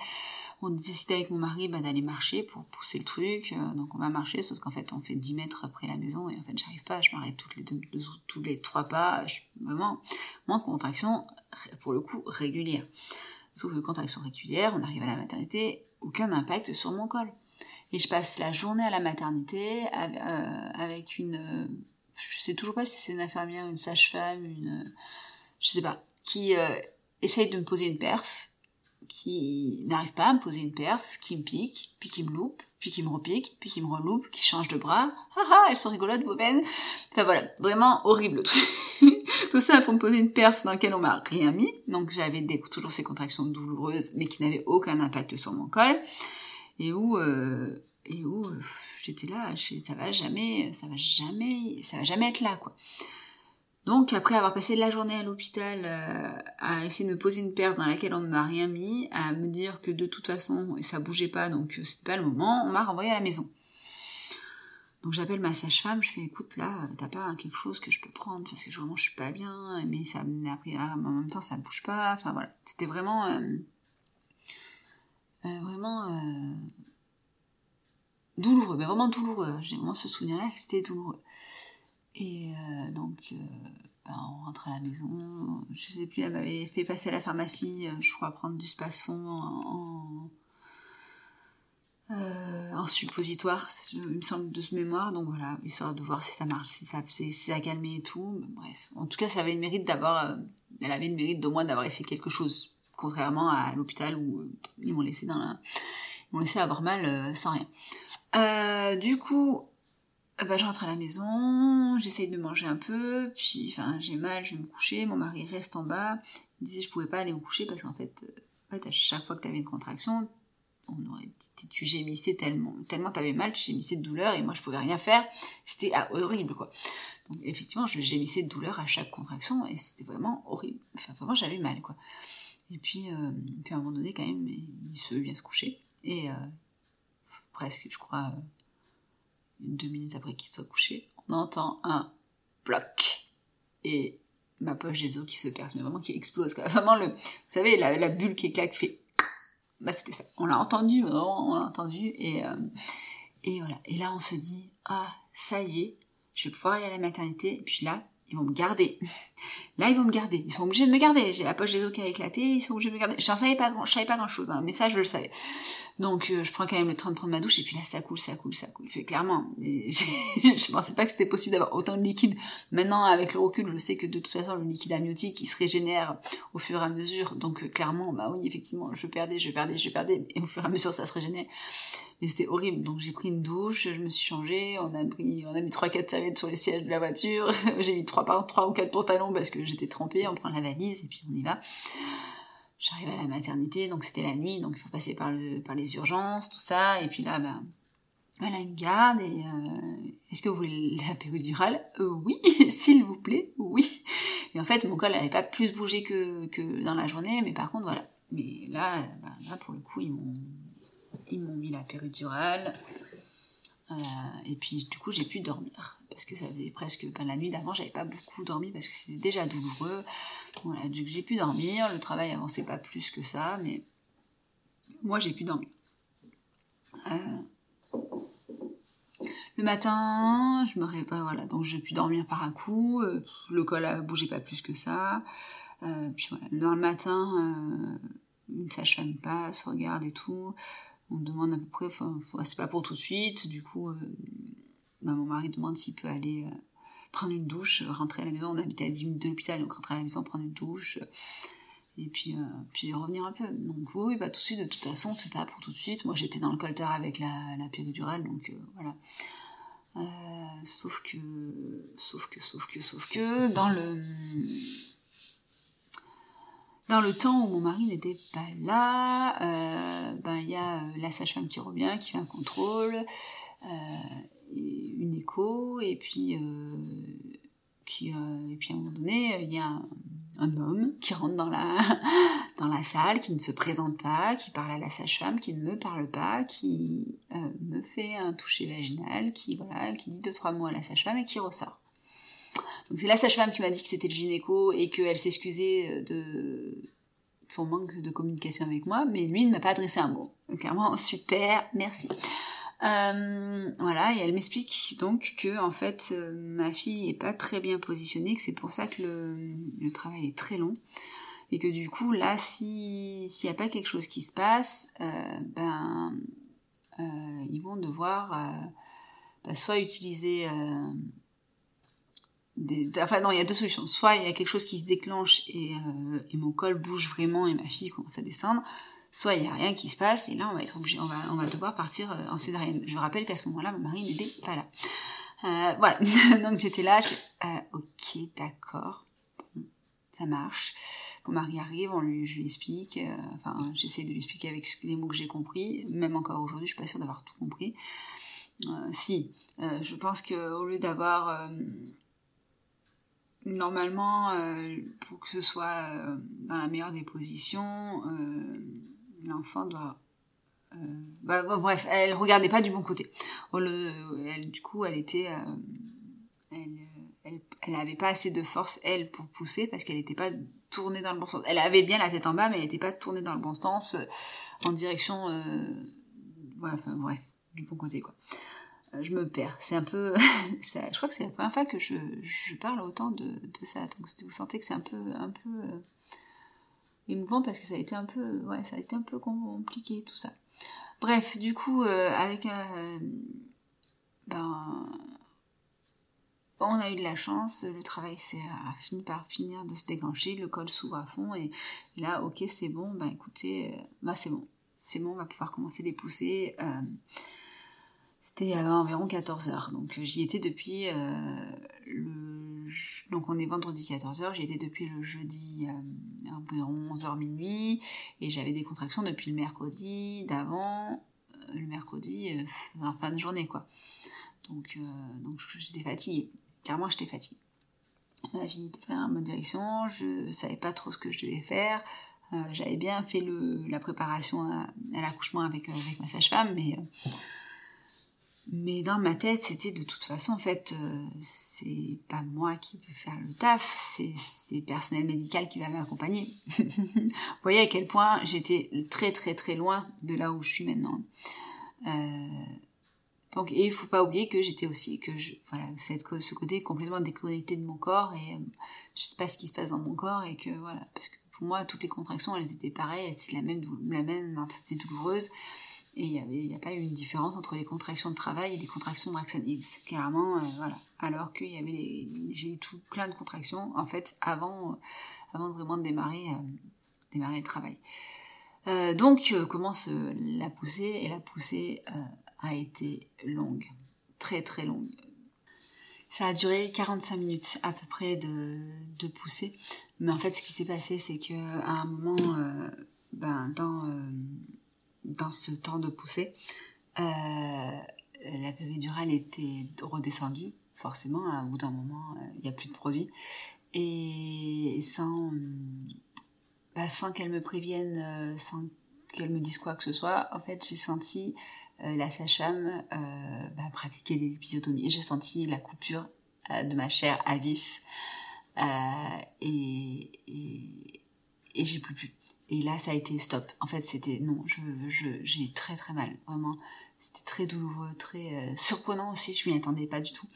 On décide avec mon mari bah, d'aller marcher pour pousser le truc, euh, donc on va marcher, sauf qu'en fait on fait 10 mètres après la maison et en fait j'arrive pas, je m'arrête toutes les deux, tous les trois pas, je, vraiment, moins contraction, pour le coup, régulière. Sauf que contraction régulière, on arrive à la maternité, aucun impact sur mon col. Et je passe la journée à la maternité euh, avec une je sais toujours pas si c'est une infirmière, une sage-femme, une, je sais pas, qui euh, essaye de me poser une perf, qui n'arrive pas à me poser une perf, qui me pique, puis qui me loupe, puis qui me repique, puis qui me reloupe, qui change de bras. Ah ah, elles sont rigolotes vos veines. Enfin voilà, vraiment horrible Tout ça pour me poser une perf dans laquelle on m'a rien mis. Donc j'avais toujours ces contractions douloureuses, mais qui n'avaient aucun impact sur mon col. Et où, euh, et où euh, j'étais là, ça va jamais, ça va jamais, ça va jamais être là, quoi. Donc après avoir passé la journée à l'hôpital euh, à essayer de me poser une perf dans laquelle on ne m'a rien mis, à me dire que de toute façon ça bougeait pas donc euh, c'était pas le moment, on m'a renvoyé à la maison. Donc j'appelle ma sage-femme, je fais écoute là, t'as pas quelque chose que je peux prendre parce que vraiment je suis pas bien, mais ça en même temps ça ne bouge pas, enfin voilà, c'était vraiment vraiment douloureux, mais vraiment douloureux. J'ai vraiment ce souvenir-là que c'était douloureux. Et euh, donc, euh, ben, on rentre à la maison. Je sais plus, elle m'avait fait passer à la pharmacie, euh, je crois, prendre du spasfon en, en, suppositoire, il me semble, de ce mémoire. Donc voilà, histoire de voir si ça marche, si ça, si ça a calmé et tout. Bref, en tout cas, ça avait le mérite d'avoir, elle avait le mérite d'au moins d'avoir essayé quelque chose. Contrairement à l'hôpital où ils m'ont laissé dans la, ils m'ont laissé avoir mal sans rien. Du coup, bah, je rentre à la maison, j'essaye de manger un peu, puis enfin j'ai mal, je vais me coucher, mon mari reste en bas, il disait je pouvais pas aller me coucher parce qu'en fait, euh, en fait à chaque fois que tu avais une contraction, on aurait tu gémissais tellement, tellement t'avais mal, tu gémissais de douleur et moi je pouvais rien faire, c'était ah, horrible quoi. Donc effectivement je gémissais de douleur à chaque contraction et c'était vraiment horrible, enfin vraiment j'avais mal quoi. Et puis, puis à un moment donné quand même il se vient se coucher et presque, je crois, deux minutes après qu'il soit couché, on entend un bloc et ma poche des os qui se perce, mais vraiment qui explose. Vraiment, le, vous savez, la, bulle qui éclate, qui fait. Bah, c'était ça. On l'a entendu, vraiment, on l'a entendu. Et, euh, et voilà. Et là, on se dit, ah, ça y est, je vais pouvoir aller à la maternité. Et puis là, ils vont me garder. Là, ils vont me garder. Ils sont obligés de me garder. J'ai la poche des os qui a éclaté, ils sont obligés de me garder. Je je savais pas grand chose, hein, mais ça, je le savais. Donc, euh, je prends quand même le temps de prendre ma douche, et puis là, ça coule, ça coule, ça coule. Fait clairement, je pensais pas que c'était possible d'avoir autant de liquide. Maintenant, avec le recul, je sais que de toute façon, le liquide amniotique, il se régénère au fur et à mesure. Donc, euh, clairement, bah oui, effectivement, je perdais, je perdais, je perdais, et au fur et à mesure, ça se régénère. Mais c'était horrible. Donc j'ai pris une douche, je me suis changée, on a pris, on a mis trois quatre serviettes sur les sièges de la voiture. j'ai mis trois, trois ou quatre pantalons parce que j'étais trempée. On prend la valise et puis on y va. J'arrive à la maternité, donc c'était la nuit, donc il faut passer par le, par les urgences, tout ça. Et puis là, ben, voilà, il me garde et euh, est-ce que vous voulez la péridurale euh, Oui, s'il vous plaît, oui. Et en fait, mon col n'avait pas plus bougé que, que dans la journée, mais par contre, voilà. Mais là, ben, là pour le coup, ils m'ont ils m'ont mis la péridurale. Euh, et puis du coup j'ai pu dormir parce que ça faisait presque ben, la nuit d'avant j'avais pas beaucoup dormi parce que c'était déjà douloureux voilà j'ai pu dormir le travail avançait pas plus que ça mais moi j'ai pu dormir euh, le matin je me réveille voilà donc j'ai pu dormir par un coup euh, le col bougé pas plus que ça puis voilà dans le matin une sage-femme passe regarde et tout on demande à peu près, enfin, c'est pas pour tout de suite, du coup, euh, bah, mon mari demande s'il peut aller euh, prendre une douche, rentrer à la maison, on habitait à 10 minutes de l'hôpital, donc rentrer à la maison, prendre une douche. et puis, puis revenir un peu. Donc oui, pas tout de suite, de toute façon, c'est pas pour tout de suite. Moi j'étais dans le coltard avec la, la péridurale, donc voilà. sauf que, sauf que, sauf que, sauf que, dans le, dans le temps où mon mari n'était pas là, ben il y a la sage-femme qui revient, qui fait un contrôle, une écho, et puis qui, et puis à un moment donné, il y a un homme qui rentre dans la, salle, qui ne se présente pas, qui parle à la sage-femme, qui ne me parle pas, qui euh, me fait un toucher vaginal, qui, voilà, qui dit deux, trois mots à la sage-femme et qui ressort. Donc c'est la sage-femme qui m'a dit que c'était le gynéco et qu'elle s'excusait de son manque de communication avec moi, mais lui ne m'a pas adressé un mot. Donc clairement, super, merci. Euh, voilà, et elle m'explique donc que en fait euh, ma fille est pas très bien positionnée, que c'est pour ça que le, travail est très long, et que du coup là, si s'il n'y a pas quelque chose qui se passe, euh, ben ils vont devoir ben, soit utiliser enfin non, il y a deux solutions. Soit il y a quelque chose qui se déclenche et, et mon col bouge vraiment et ma fille commence à descendre, soit il n'y a rien qui se passe, et là on va être obligé, on va, on va devoir partir euh, en césarienne. Je rappelle qu'à ce moment-là, mon mari n'était pas là. Euh, voilà, donc j'étais là, je euh, ok, d'accord, ça marche. Mon mari arrive, on lui, je lui explique, enfin j'essaie de lui expliquer avec les mots que j'ai compris, même encore aujourd'hui, je suis pas sûre d'avoir tout compris. si, je pense qu'au lieu d'avoir normalement, pour que ce soit dans la meilleure des positions, l'enfant doit euh, bah, bref, elle regardait pas du bon côté. elle, du coup, elle était, euh, elle, elle, avait pas assez de force elle pour pousser parce qu'elle n'était pas tournée dans le bon sens. Elle avait bien la tête en bas, mais elle n'était pas tournée dans le bon sens euh, en direction, voilà, enfin, bref, du bon côté quoi. Je me perds. C'est un peu, je crois que c'est la première fois que je, parle autant de, ça. Donc vous sentez que c'est un peu, peu émouvant parce que ça a été un peu, ouais, ça a été un peu compliqué tout ça. Bref, du coup, euh, avec euh, ben, on a eu de la chance, le travail s'est fini par finir de se déclencher, le col s'ouvre à fond et là, ok, c'est bon, ben écoutez, euh, bah c'est bon, c'est bon, on va pouvoir commencer les pousser. C'était environ 14 heures, donc j'y étais depuis le donc on est vendredi 14h, j'y étais depuis le jeudi euh, environ 11h minuit et j'avais des contractions depuis le mercredi d'avant, euh, le mercredi euh, en fin de journée quoi. Donc, donc j'étais fatiguée, clairement j'étais fatiguée. Ma vie était en mode direction, je savais pas trop ce que je devais faire. j'avais bien fait le, la préparation à, l'accouchement avec, avec ma sage-femme, mais mais dans ma tête, c'était de toute façon, en fait, euh, c'est pas moi qui vais faire le taf, c'est le personnel médical qui va m'accompagner. Vous voyez à quel point j'étais très très très loin de là où je suis maintenant. Euh, donc, et il faut pas oublier que j'étais aussi, que voilà, ce côté complètement déconnecté de mon corps et euh, je sais pas ce qui se passe dans mon corps et que voilà, parce que pour moi, toutes les contractions, elles étaient pareilles, c'est la même, la même intensité douloureuse. Il n'y a pas eu une différence entre les contractions de travail et les contractions de Braxton Hicks. Clairement, euh, voilà. Alors qu'il y avait j'ai eu tout plein de contractions, en fait, avant, euh, avant de vraiment démarrer, euh, le travail. donc, commence la poussée, et la poussée a été longue. Très, très longue. Ça a duré 45 minutes à peu près de, poussée. Mais en fait, ce qui s'est passé, c'est qu'à un moment, ben, dans dans ce temps de poussée, euh, la péridurale était redescendue, forcément, au bout d'un moment, euh, il n'y a plus de produit. Et sans, bah, sans qu'elle me prévienne, euh, sans qu'elle me dise quoi que ce soit, en fait, j'ai senti la sage-femme bah, pratiquer. J'ai senti la coupure de ma chair à vif. et j'ai plus pu. Et là, ça a été stop. En fait, c'était non, je, je, j'ai eu très très mal, vraiment. C'était très douloureux, très euh, surprenant aussi. Je m'y attendais pas du tout.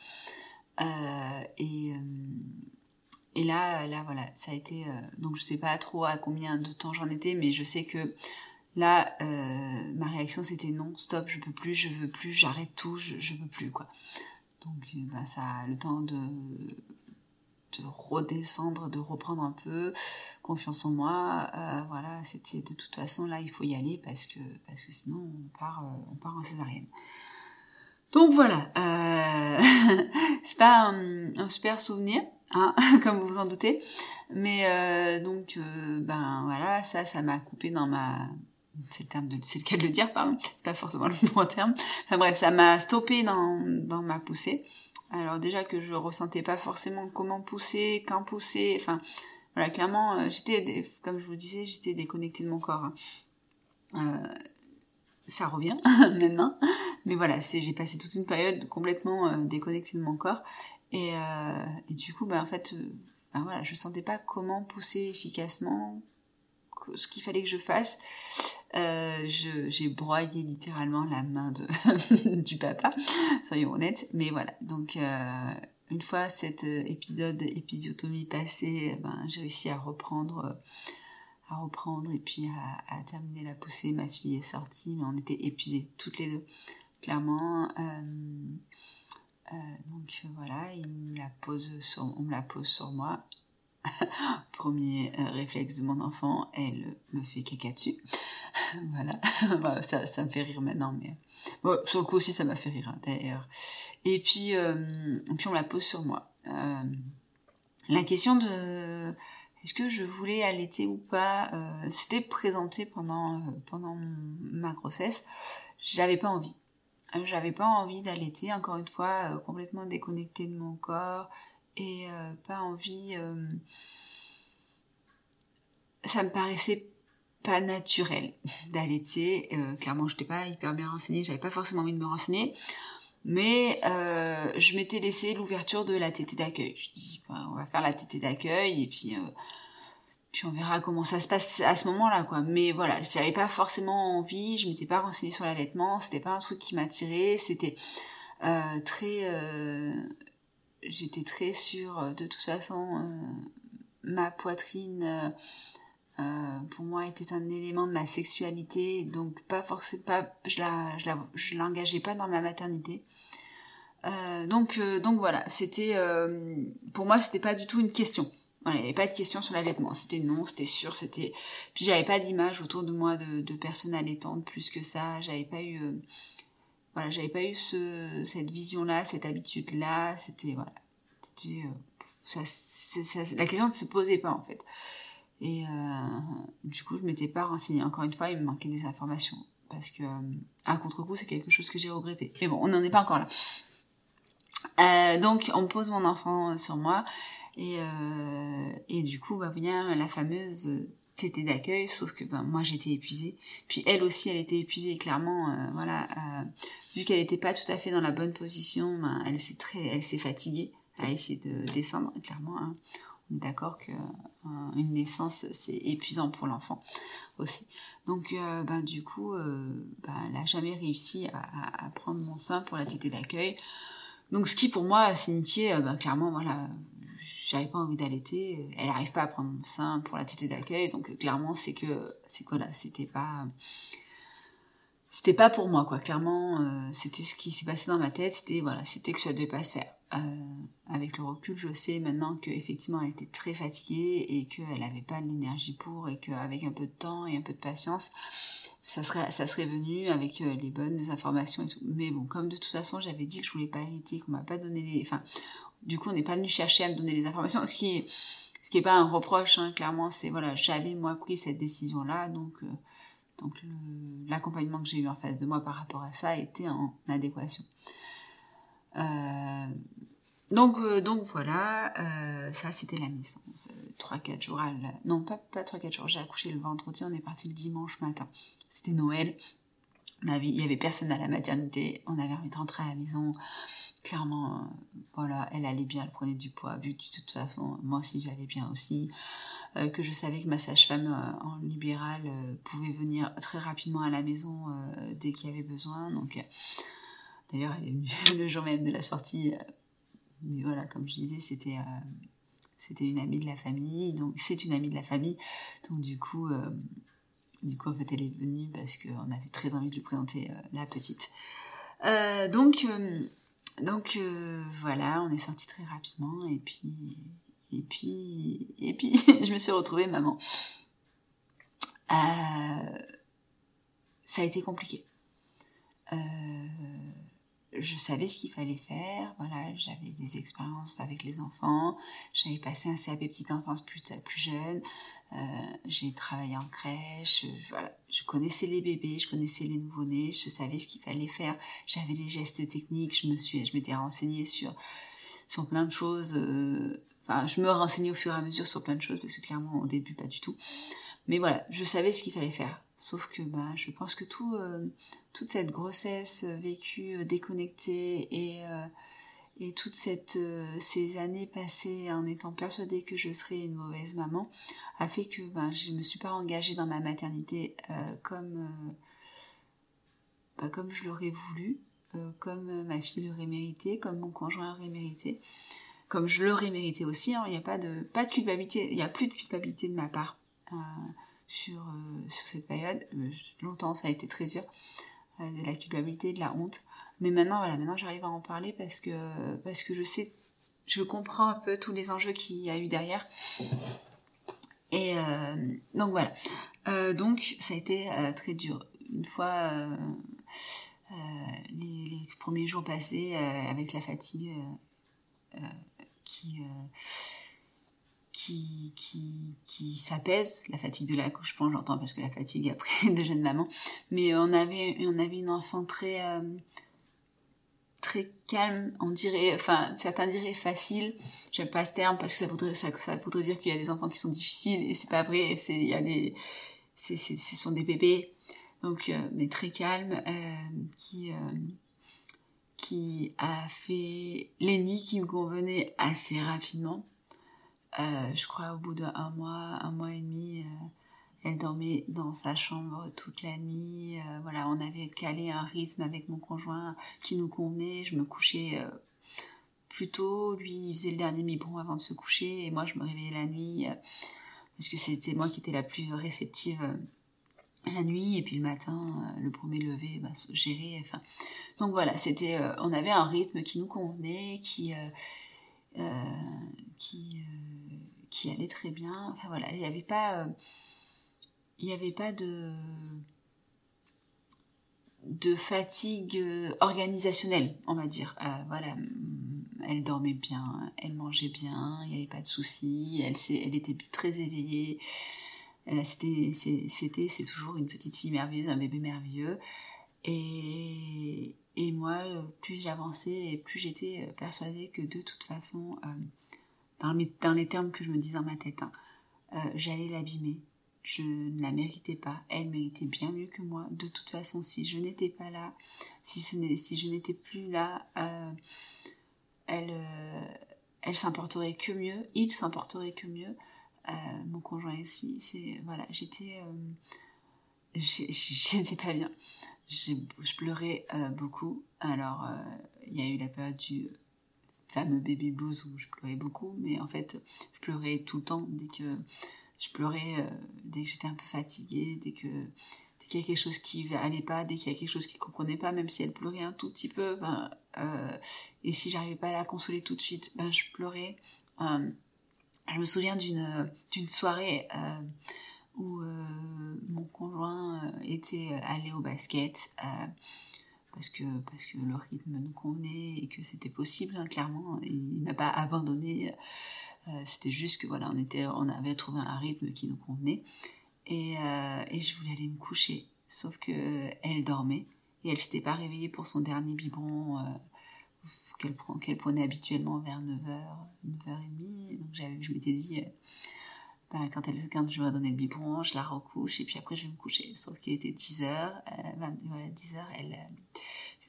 Euh, et euh, et là, là voilà, ça a été. donc, je sais pas trop à combien de temps j'en étais, mais je sais que là, ma réaction c'était non, stop, je peux plus, je veux plus, j'arrête tout, je, je veux plus quoi. Donc, bah, ça le temps de de redescendre, de reprendre un peu confiance en moi. Euh, voilà, c'était de toute façon là, il faut y aller parce que parce que sinon on part on part en césarienne. Donc voilà, c'est pas un, super souvenir, hein, comme vous vous en doutez, mais donc ben voilà, ça ça m'a coupé dans ma c'est le terme de, c'est le cas de le dire, pardon, pas forcément le bon terme. Enfin bref, ça m'a stoppé dans, dans ma poussée. Alors déjà que je ressentais pas forcément comment pousser, quand pousser, enfin voilà, clairement, euh, j'étais, comme je vous disais, j'étais déconnectée de mon corps. Hein. Euh, ça revient maintenant, mais voilà, j'ai passé toute une période complètement euh, déconnectée de mon corps, et, et du coup, bah, en fait, ben, voilà, je sentais pas comment pousser efficacement, ce qu'il fallait que je fasse. Euh, j'ai broyé littéralement la main du papa, soyons honnêtes. Mais voilà, donc euh, une fois cet euh, épisode épisiotomie passé, ben, j'ai réussi à reprendre, à reprendre et puis à, terminer la poussée. Ma fille est sortie, mais on était épuisées toutes les deux, clairement. donc voilà, il me la pose sur, on me la pose sur moi Premier euh, réflexe de mon enfant, elle me fait caca dessus. voilà, ça, ça, me fait rire maintenant, mais bon, sur le coup aussi ça m'a fait rire hein, d'ailleurs. Et puis, euh, puis on la pose sur moi. Euh, la question de est-ce que je voulais allaiter ou pas, c'était présenté pendant pendant ma grossesse. J'avais pas envie. J'avais pas envie d'allaiter, encore une fois, complètement déconnectée de mon corps et euh, pas envie. Euh, ça me paraissait pas naturel d'allaiter. Euh, clairement, je n'étais pas hyper bien renseignée, j'avais pas forcément envie de me renseigner. Mais je m'étais laissé l'ouverture de la tétée d'accueil. Je dis, bah, on va faire la tétée d'accueil et puis puis on verra comment ça se passe à ce moment-là quoi mais voilà j'avais pas forcément envie je m'étais pas renseignée sur l'allaitement c'était pas un truc qui m'attirait c'était très j'étais très sûre, euh, de toute façon, euh, ma poitrine, euh, pour moi, était un élément de ma sexualité, donc pas forcément, pas, je la, je l'engageais pas dans ma maternité. donc, donc voilà, c'était, pour moi, c'était pas du tout une question. Il n'y avait pas de question sur l'allaitement. C'était non, c'était sûr, c'était. Puis j'avais pas d'image autour de moi de, de personnes allaitantes plus que ça. J'avais pas eu voilà, j'avais pas eu ce, cette vision-là, cette habitude-là. C'était voilà, c'était euh, la question ne se posait pas en fait. Et euh, du coup, je m'étais pas renseignée. Encore une fois, il me manquait des informations parce que euh, à contre-coup, c'est quelque chose que j'ai regretté. Mais bon, on n'en est pas encore là. Donc, on pose mon enfant sur moi et, et du coup, va venir la fameuse d'accueil, sauf que ben, moi j'étais épuisée. Puis elle aussi, elle était épuisée, clairement, euh, voilà, euh, vu qu'elle n'était pas tout à fait dans la bonne position, ben, elle s'est très, elle s'est fatiguée à essayer de descendre, clairement. Hein. On est d'accord que euh, une naissance c'est épuisant pour l'enfant aussi. Donc ben, du coup, ben, elle n'a jamais réussi à, prendre mon sein pour la tétée d'accueil. Donc ce qui pour moi a signifié ben, clairement voilà j'avais pas envie d'allaiter, elle arrive pas à prendre mon sein pour la tétée d'accueil, donc euh, clairement c'est que c'est quoi là, c'était pas c'était pas pour moi quoi, clairement euh, c'était ce qui s'est passé dans ma tête, c'était voilà, c'était que ça devait pas se faire. Euh, avec le recul, je sais maintenant que effectivement elle était très fatiguée et qu'elle avait pas l'énergie pour et qu'avec un peu de temps et un peu de patience, ça serait ça serait venu avec les bonnes informations et tout. Mais bon, comme de toute façon j'avais dit que je voulais pas allaiter, qu'on m'a pas donné les, enfin du coup, on n'est pas venu chercher à me donner les informations, ce qui est, pas un reproche, hein, clairement, c'est voilà, j'avais moi pris cette décision-là, donc, euh, donc l'accompagnement que j'ai eu en face de moi par rapport à ça était en adéquation. Euh, donc, euh, donc voilà, ça c'était la naissance. 3-4 jours Non, pas, pas 3-4 jours, j'ai accouché le vendredi, on est parti le dimanche matin. C'était Noël. Il y avait personne à la maternité, on avait envie de rentrer à la maison. Clairement, euh, voilà, elle allait bien, elle prenait du poids, vu de toute façon, moi aussi j'allais bien aussi, euh, que je savais que ma sage-femme euh, en libéral pouvait venir très rapidement à la maison dès qu'il y avait besoin. Donc, d'ailleurs, elle est venue le jour même de la sortie. mais voilà, comme je disais, c'était c'était une amie de la famille, donc c'est une amie de la famille, donc du coup, du coup en fait elle est venue parce qu'on avait très envie de lui présenter la petite. donc donc euh, voilà, on est sorti très rapidement et puis Et puis, et puis je me suis retrouvée maman. Euh, ça a été compliqué. Euh, je savais ce qu'il fallait faire. Voilà, j'avais des expériences avec les enfants. J'avais passé un CAP petite enfance plus, plus jeune. Euh, j'ai travaillé en crèche. Voilà, je connaissais les bébés, je connaissais les nouveau-nés. Je savais ce qu'il fallait faire. J'avais les gestes techniques. Je me suis, je m'étais renseignée sur sur plein de choses. Euh, je me renseignais au fur et à mesure sur plein de choses parce que clairement au début pas du tout. Mais voilà, je savais ce qu'il fallait faire. Sauf que bah, je pense que euh, toute cette grossesse vécue euh, déconnectée et, euh, et toutes ces années passées en étant persuadée que je serais une mauvaise maman a fait que bah, je ne me suis pas engagée dans ma maternité comme, bah, comme je l'aurais voulu, comme ma fille l'aurait mérité, comme mon conjoint aurait mérité comme je l'aurais mérité aussi, hein. il n'y a pas de, pas de culpabilité, il n'y a plus de culpabilité de ma part sur, euh, sur cette période. Euh, longtemps, ça a été très dur. Euh, de la culpabilité, de la honte. Mais maintenant, voilà, maintenant j'arrive à en parler parce que, parce que je sais, je comprends un peu tous les enjeux qu'il y a eu derrière. Et donc voilà. donc ça a été très dur. Une fois les, les, premiers jours passés avec la fatigue qui qui, qui, qui s'apaise, la fatigue de l'accouchement, j'entends parce que la fatigue après de jeune maman, mais on avait, on avait une enfant très, euh, très calme, on dirait, enfin certains diraient facile, j'aime pas ce terme parce que ça voudrait, ça, ça voudrait dire qu'il y a des enfants qui sont difficiles et c'est pas vrai, c'est, il y a des, c'est, c'est, ce sont des bébés, donc, euh, mais très calme, euh, qui, qui a fait les nuits qui me convenaient assez rapidement euh, je crois au bout d'un mois, un mois et demi, euh, elle dormait dans sa chambre toute la nuit. Euh, voilà, on avait calé un rythme avec mon conjoint qui nous convenait. Je me couchais plus tôt, lui il faisait le dernier biberon avant de se coucher et moi je me réveillais la nuit parce que c'était moi qui étais la plus réceptive la nuit et puis le matin le premier lever bah, gérer enfin donc voilà c'était on avait un rythme qui nous convenait qui qui qui allait très bien. Enfin voilà, il n'y avait pas, euh, avait pas de fatigue euh, organisationnelle, on va dire. Euh, voilà, elle dormait bien, elle mangeait bien, il n'y avait pas de soucis, elle, était très éveillée. C'était, c'est toujours une petite fille merveilleuse, un bébé merveilleux. Et, et moi, plus j'avançais et plus j'étais persuadée que de toute façon, dans, les termes que je me dis dans ma tête, hein. euh, j'allais l'abîmer. Je ne la méritais pas. Elle méritait bien mieux que moi. De toute façon, si je n'étais pas là, si, si je n'étais plus là, euh, elle, euh, elle s'importerait que mieux. Il s'importerait que mieux. mon conjoint ici, c'est voilà, j'étais, j'étais pas bien. Je pleurais beaucoup. Alors, il y a eu la période du fameux baby blues où je pleurais beaucoup, mais en fait, je pleurais tout le temps dès que je pleurais, euh, dès que j'étais un peu fatiguée, dès que dès qu'il y a quelque chose qui allait pas, dès qu'il y a quelque chose qui comprenait pas, même si elle pleurait un tout petit peu, ben, euh, et si j'arrivais pas à la consoler tout de suite, ben je pleurais. Euh, je me souviens d'une d'une soirée où mon conjoint était allé au basket parce que, parce que le rythme nous convenait et que c'était possible, hein, clairement. Il m'a pas abandonné. Euh, c'était juste que voilà, on, était, on avait trouvé un rythme qui nous convenait. Et, euh, je voulais aller me coucher. Sauf que elle dormait et elle s'était pas réveillée pour son dernier biberon euh, qu'elle prenait habituellement vers 9h, 9h30. Donc je m'étais dit, ben, quand, elle, quand je ai donné le biberon, je la recouche et puis après je vais me coucher. Sauf qu'il était 10h, euh, voilà, 10h, elle, euh,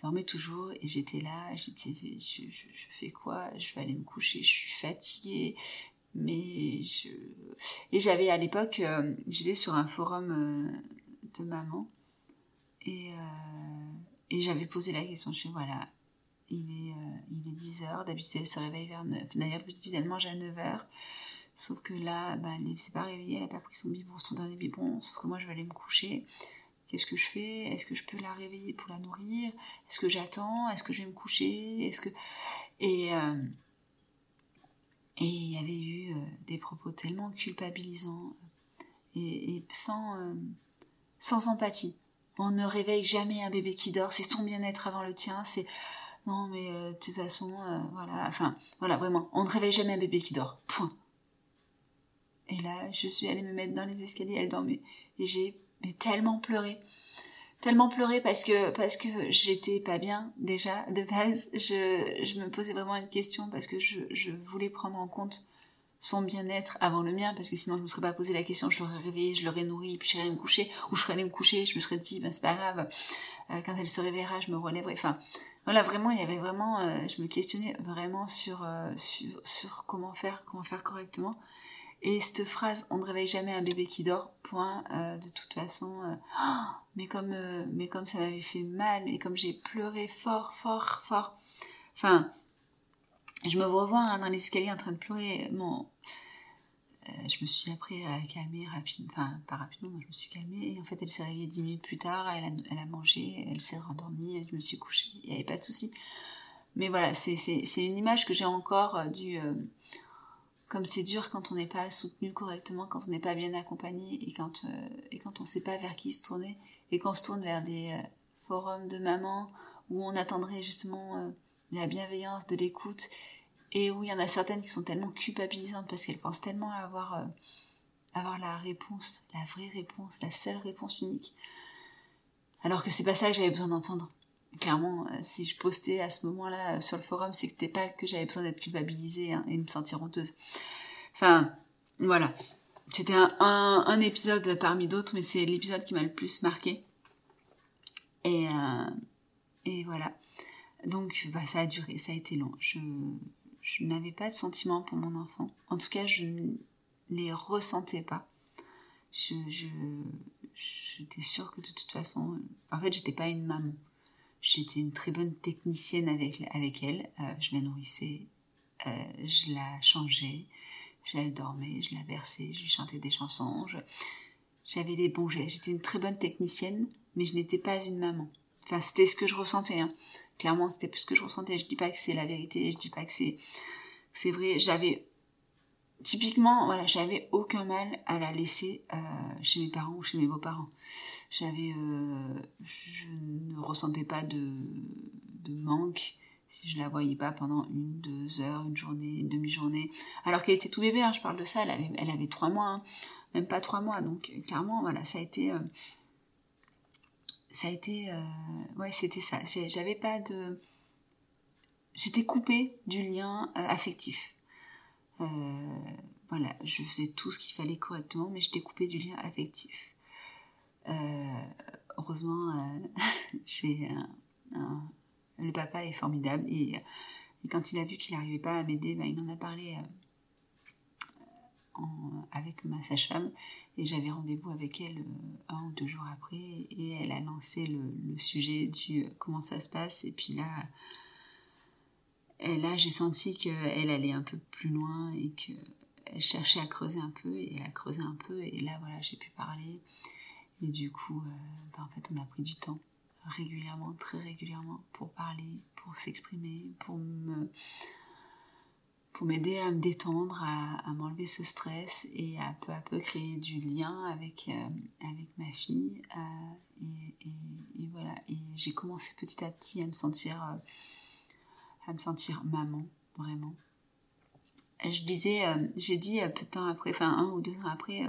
dormait toujours et j'étais là, j'étais, je, fais quoi? Je vais aller me coucher, je suis fatiguée. Mais je... Et j'avais à l'époque, euh, j'étais sur un forum de maman et, et j'avais posé la question, je suis voilà, il est, il est 10h, d'habitude elle se réveille vers 9 D'ailleurs, d'habitude elle mange à 9h. Sauf que là, bah, elle ne s'est pas réveillée, elle n'a pas pris son biberon, son dernier biberon. Sauf que moi, je vais aller me coucher. Qu'est-ce que je fais? Est-ce que je peux la réveiller pour la nourrir? Est-ce que j'attends? Est-ce que je vais me coucher? Est-ce que et euh, Et il y avait eu des propos tellement culpabilisants et, sans, sans empathie. On ne réveille jamais un bébé qui dort, c'est son bien-être avant le tien, c'est non mais de toute façon voilà. Enfin voilà vraiment. On ne réveille jamais un bébé qui dort. Point et là je suis allée me mettre dans les escaliers elle dormait et j'ai tellement pleuré tellement pleuré parce que parce que j'étais pas bien déjà de base. Je, je me posais vraiment une question parce que je, je voulais prendre en compte son bien-être avant le mien parce que sinon je me serais pas posé la question. Je l'aurais réveillé, je l'aurais nourri, puis j'irais me coucher ou je serais allée me coucher. Je me serais dit ben c'est pas grave. Euh, quand elle se réveillera, je me relèverai. Enfin voilà vraiment il y avait vraiment euh, je me questionnais vraiment sur, euh, sur sur comment faire comment faire correctement et cette phrase, on ne réveille jamais un bébé qui dort, point, euh, de toute façon, euh, mais, comme, euh, mais comme ça m'avait fait mal, et comme j'ai pleuré fort, fort, fort. Enfin, je me revois hein, dans l'escalier en train de pleurer. Bon, je me suis après calmée rapidement, enfin, pas rapidement, je me suis calmée, et en fait, elle s'est réveillée dix minutes plus tard, elle a, elle a mangé, elle s'est rendormie, je me suis couchée, il n'y avait pas de souci. Mais voilà, c'est une image que j'ai encore du comme c'est dur quand on n'est pas soutenu correctement, quand on n'est pas bien accompagné et quand, euh, et quand on ne sait pas vers qui se tourner et qu'on se tourne vers des euh, forums de maman où on attendrait justement euh, la bienveillance, de l'écoute et où il y en a certaines qui sont tellement culpabilisantes parce qu'elles pensent tellement avoir, avoir la réponse, la vraie réponse, la seule réponse unique. Alors que c'est pas ça que j'avais besoin d'entendre clairement, si je postais à ce moment-là sur le forum, c'était pas que j'avais besoin d'être culpabilisée hein, et de me sentir honteuse. Enfin, voilà. C'était un, épisode parmi d'autres, mais c'est l'épisode qui m'a le plus marqué. Et, euh, voilà. Donc, bah, ça a duré, ça a été long. Je, n'avais pas de sentiments pour mon enfant. En tout cas, je ne les ressentais pas. Je, j'étais sûre que de toute façon, en fait, j'étais pas une maman. J'étais une très bonne technicienne avec, avec elle. Euh, je la nourrissais, euh, je la changeais, elle dormait, je la berçais, je lui chantais des chansons. J'avais les bons gestes. J'étais une très bonne technicienne, mais je n'étais pas une maman. Enfin, c'était ce que je ressentais. Hein. Clairement, c'était ce que je ressentais. Je dis pas que c'est la vérité, je dis pas que c'est c'est vrai. J'avais typiquement, voilà, j'avais aucun mal à la laisser euh, chez mes parents ou chez mes beaux-parents. J'avais, euh, je ne ressentais pas de, manque si je la voyais pas pendant une, deux heures, une journée, une demi-journée. Alors qu'elle était tout bébé, hein, je parle de ça, elle avait, trois mois, hein. même pas trois mois, donc clairement, voilà, ça a été, euh, ça a été, ouais, c'était ça. J'avais pas de, j'étais coupée du lien affectif. Euh, voilà, je faisais tout ce qu'il fallait correctement, mais j'étais coupée du lien affectif. Euh, heureusement, euh, le papa est formidable et, quand il a vu qu'il n'arrivait pas à m'aider, ben, il en a parlé avec ma sage-femme et j'avais rendez-vous avec elle un ou deux jours après et elle a lancé le sujet du comment ça se passe et puis là et là, j'ai senti qu'elle allait un peu plus loin et qu'elle cherchait à creuser un peu et elle a creusé un peu. Et là, voilà, j'ai pu parler. Et du coup, euh, ben, en fait, on a pris du temps régulièrement, très régulièrement, pour parler, pour s'exprimer, pour me pour m'aider à me détendre, à, m'enlever ce stress et à peu à peu créer du lien avec, euh, avec ma fille. Euh, et, et, voilà, et j'ai commencé petit à petit à me sentir à me sentir maman, vraiment. Je disais, euh, j'ai dit euh, peu de temps après, enfin un ou deux ans après,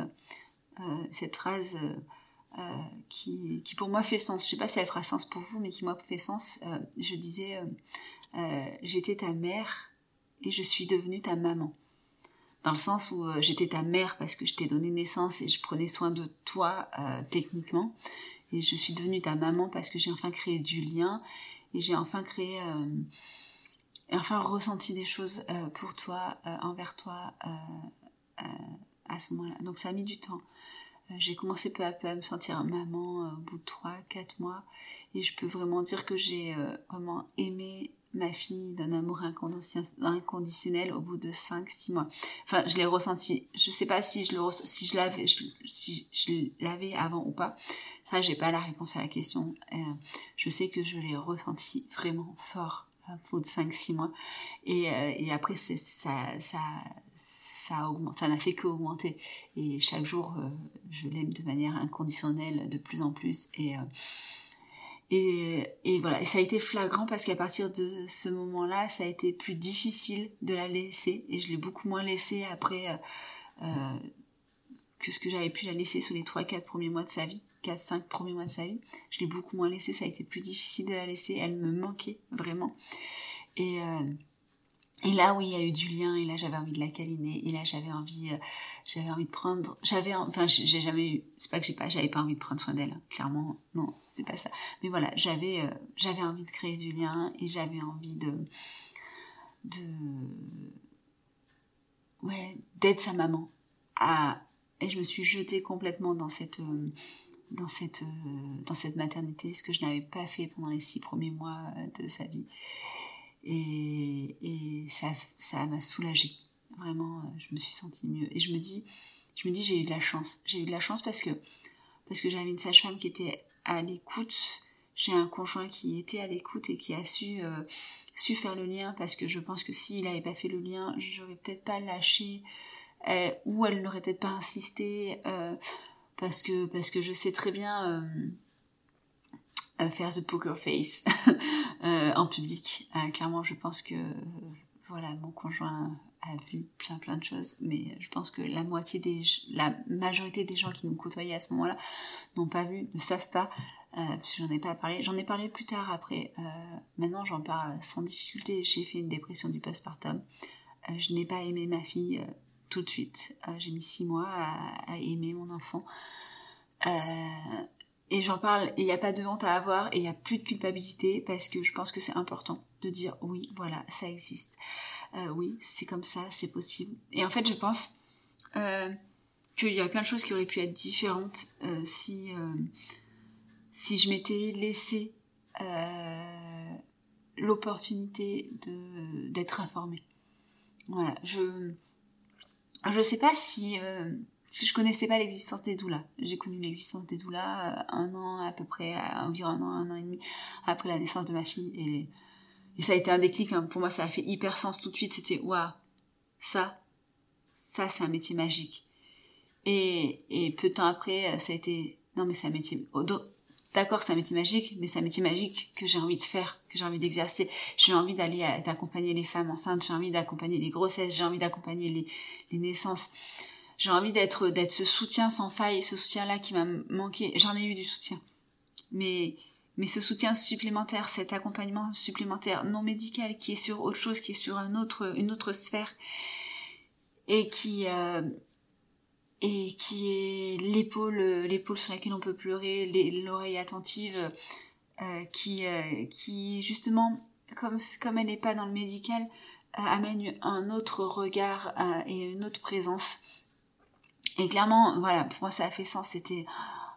euh, cette phrase qui, qui, pour moi fait sens. Je sais pas si elle fera sens pour vous, mais qui moi fait sens. je disais, j'étais ta mère et je suis devenue ta maman. Dans le sens où j'étais ta mère parce que je t'ai donné naissance et je prenais soin de toi techniquement. Et je suis devenue ta maman parce que j'ai enfin créé du lien et j'ai enfin créé enfin ressenti des choses euh, pour toi, euh, envers toi euh, à ce moment-là. Donc ça a mis du temps. j'ai commencé peu à peu à me sentir maman au bout de 3-4 mois et je peux vraiment dire que j'ai vraiment aimé ma fille d'un amour inconditionnel au bout de 5-6 mois. Enfin, je l'ai ressenti. Je sais pas si je l'avais avant ou pas. Ça, j'ai pas la réponse à la question. je sais que je l'ai ressenti vraiment fort faute de 5-6 mois. Et, et après, ça, ça, ça, augmente, ça n'a fait qu'augmenter. Et chaque jour, je l'aime de manière inconditionnelle de plus en plus. Et, et, et, voilà, et ça a été flagrant parce qu'à partir de ce moment-là, ça a été plus difficile de la laisser. Et je l'ai beaucoup moins laissée après euh, que ce que j'avais pu la laisser sur les 3-4 premiers mois de sa vie. 4-5 premiers mois de sa vie. Je l'ai beaucoup moins laissée, ça a été plus difficile de la laisser. Elle me manquait vraiment. Et, euh, et là, oui, il y a eu du lien, et là, j'avais envie de la câliner, et là, j'avais envie, euh, j'avais envie de prendre, j'avais, enfin, j'ai jamais eu, c'est pas que j'ai pas, j'avais pas envie de prendre soin d'elle, hein, clairement, non, c'est pas ça. Mais voilà, j'avais, euh, j'avais envie de créer du lien, et j'avais envie de, de, ouais, d'être sa maman. À, et je me suis jetée complètement dans cette, dans cette, dans cette maternité, ce que je n'avais pas fait pendant les six premiers mois de sa vie. Et, ça, ça m'a soulagée. Vraiment, euh, je me suis sentie mieux. Et je me dis, je me dis, j'ai eu de la chance. J'ai eu de la chance parce que, parce que j'avais une sage-femme qui était à l'écoute. J'ai un conjoint qui était à l'écoute et qui a su, euh, su faire le lien parce que je pense que s'il n'avait pas fait le lien, j'aurais peut-être pas lâché euh, ou elle n'aurait peut-être pas insisté parce que parce que je sais très bien faire the poker face euh, en public. Euh, clairement, je pense que voilà, mon conjoint a vu plein plein de choses, mais je pense que la moitié des, la majorité des gens qui nous côtoyaient à ce moment-là n'ont pas vu, ne savent pas, euh, parce que j'en ai pas parlé. J'en ai parlé plus tard après. maintenant, j'en parle sans difficulté. J'ai fait une dépression du postpartum. je n'ai pas aimé ma fille tout de suite. J'ai mis six mois à, aimer mon enfant. Euh, et j'en parle, et il n'y a pas de honte à avoir, et il n'y a plus de culpabilité, parce que je pense que c'est important de dire oui, voilà, ça existe. Euh, oui, c'est comme ça, c'est possible. Et en fait, je pense euh, qu'il y a plein de choses qui auraient pu être différentes euh, si, si je m'étais laissé l'opportunité d'être informée. Voilà, je je sais pas si je connaissais pas l'existence des doulas. J'ai connu l'existence des doulas euh, un an à peu près, environ un an, un an et demi après la naissance de ma fille. Et, ça a été un déclic. Hein. Pour moi, ça a fait hyper sens tout de suite. C'était waouh, ça, ça, c'est un métier magique. Et peu de temps après, ça a été non mais c'est un métier. D'accord, c'est un métier magique, mais c'est un métier magique que j'ai envie de faire, que j'ai envie d'exercer. J'ai envie d'aller d'accompagner les femmes enceintes, j'ai envie d'accompagner les grossesses, j'ai envie d'accompagner les, les naissances j'ai envie d'être d'être ce soutien sans faille, ce soutien-là qui m'a manqué. J'en ai eu du soutien, mais mais ce soutien supplémentaire, cet accompagnement supplémentaire non médical qui est sur autre chose, qui est sur un autre, une autre sphère et qui euh, et qui est l'épaule l'épaule sur laquelle on peut pleurer, l'oreille attentive, euh, qui euh, qui justement comme comme elle n'est pas dans le médical amène un autre regard et une autre présence et clairement, voilà, pour moi ça a fait sens, c'était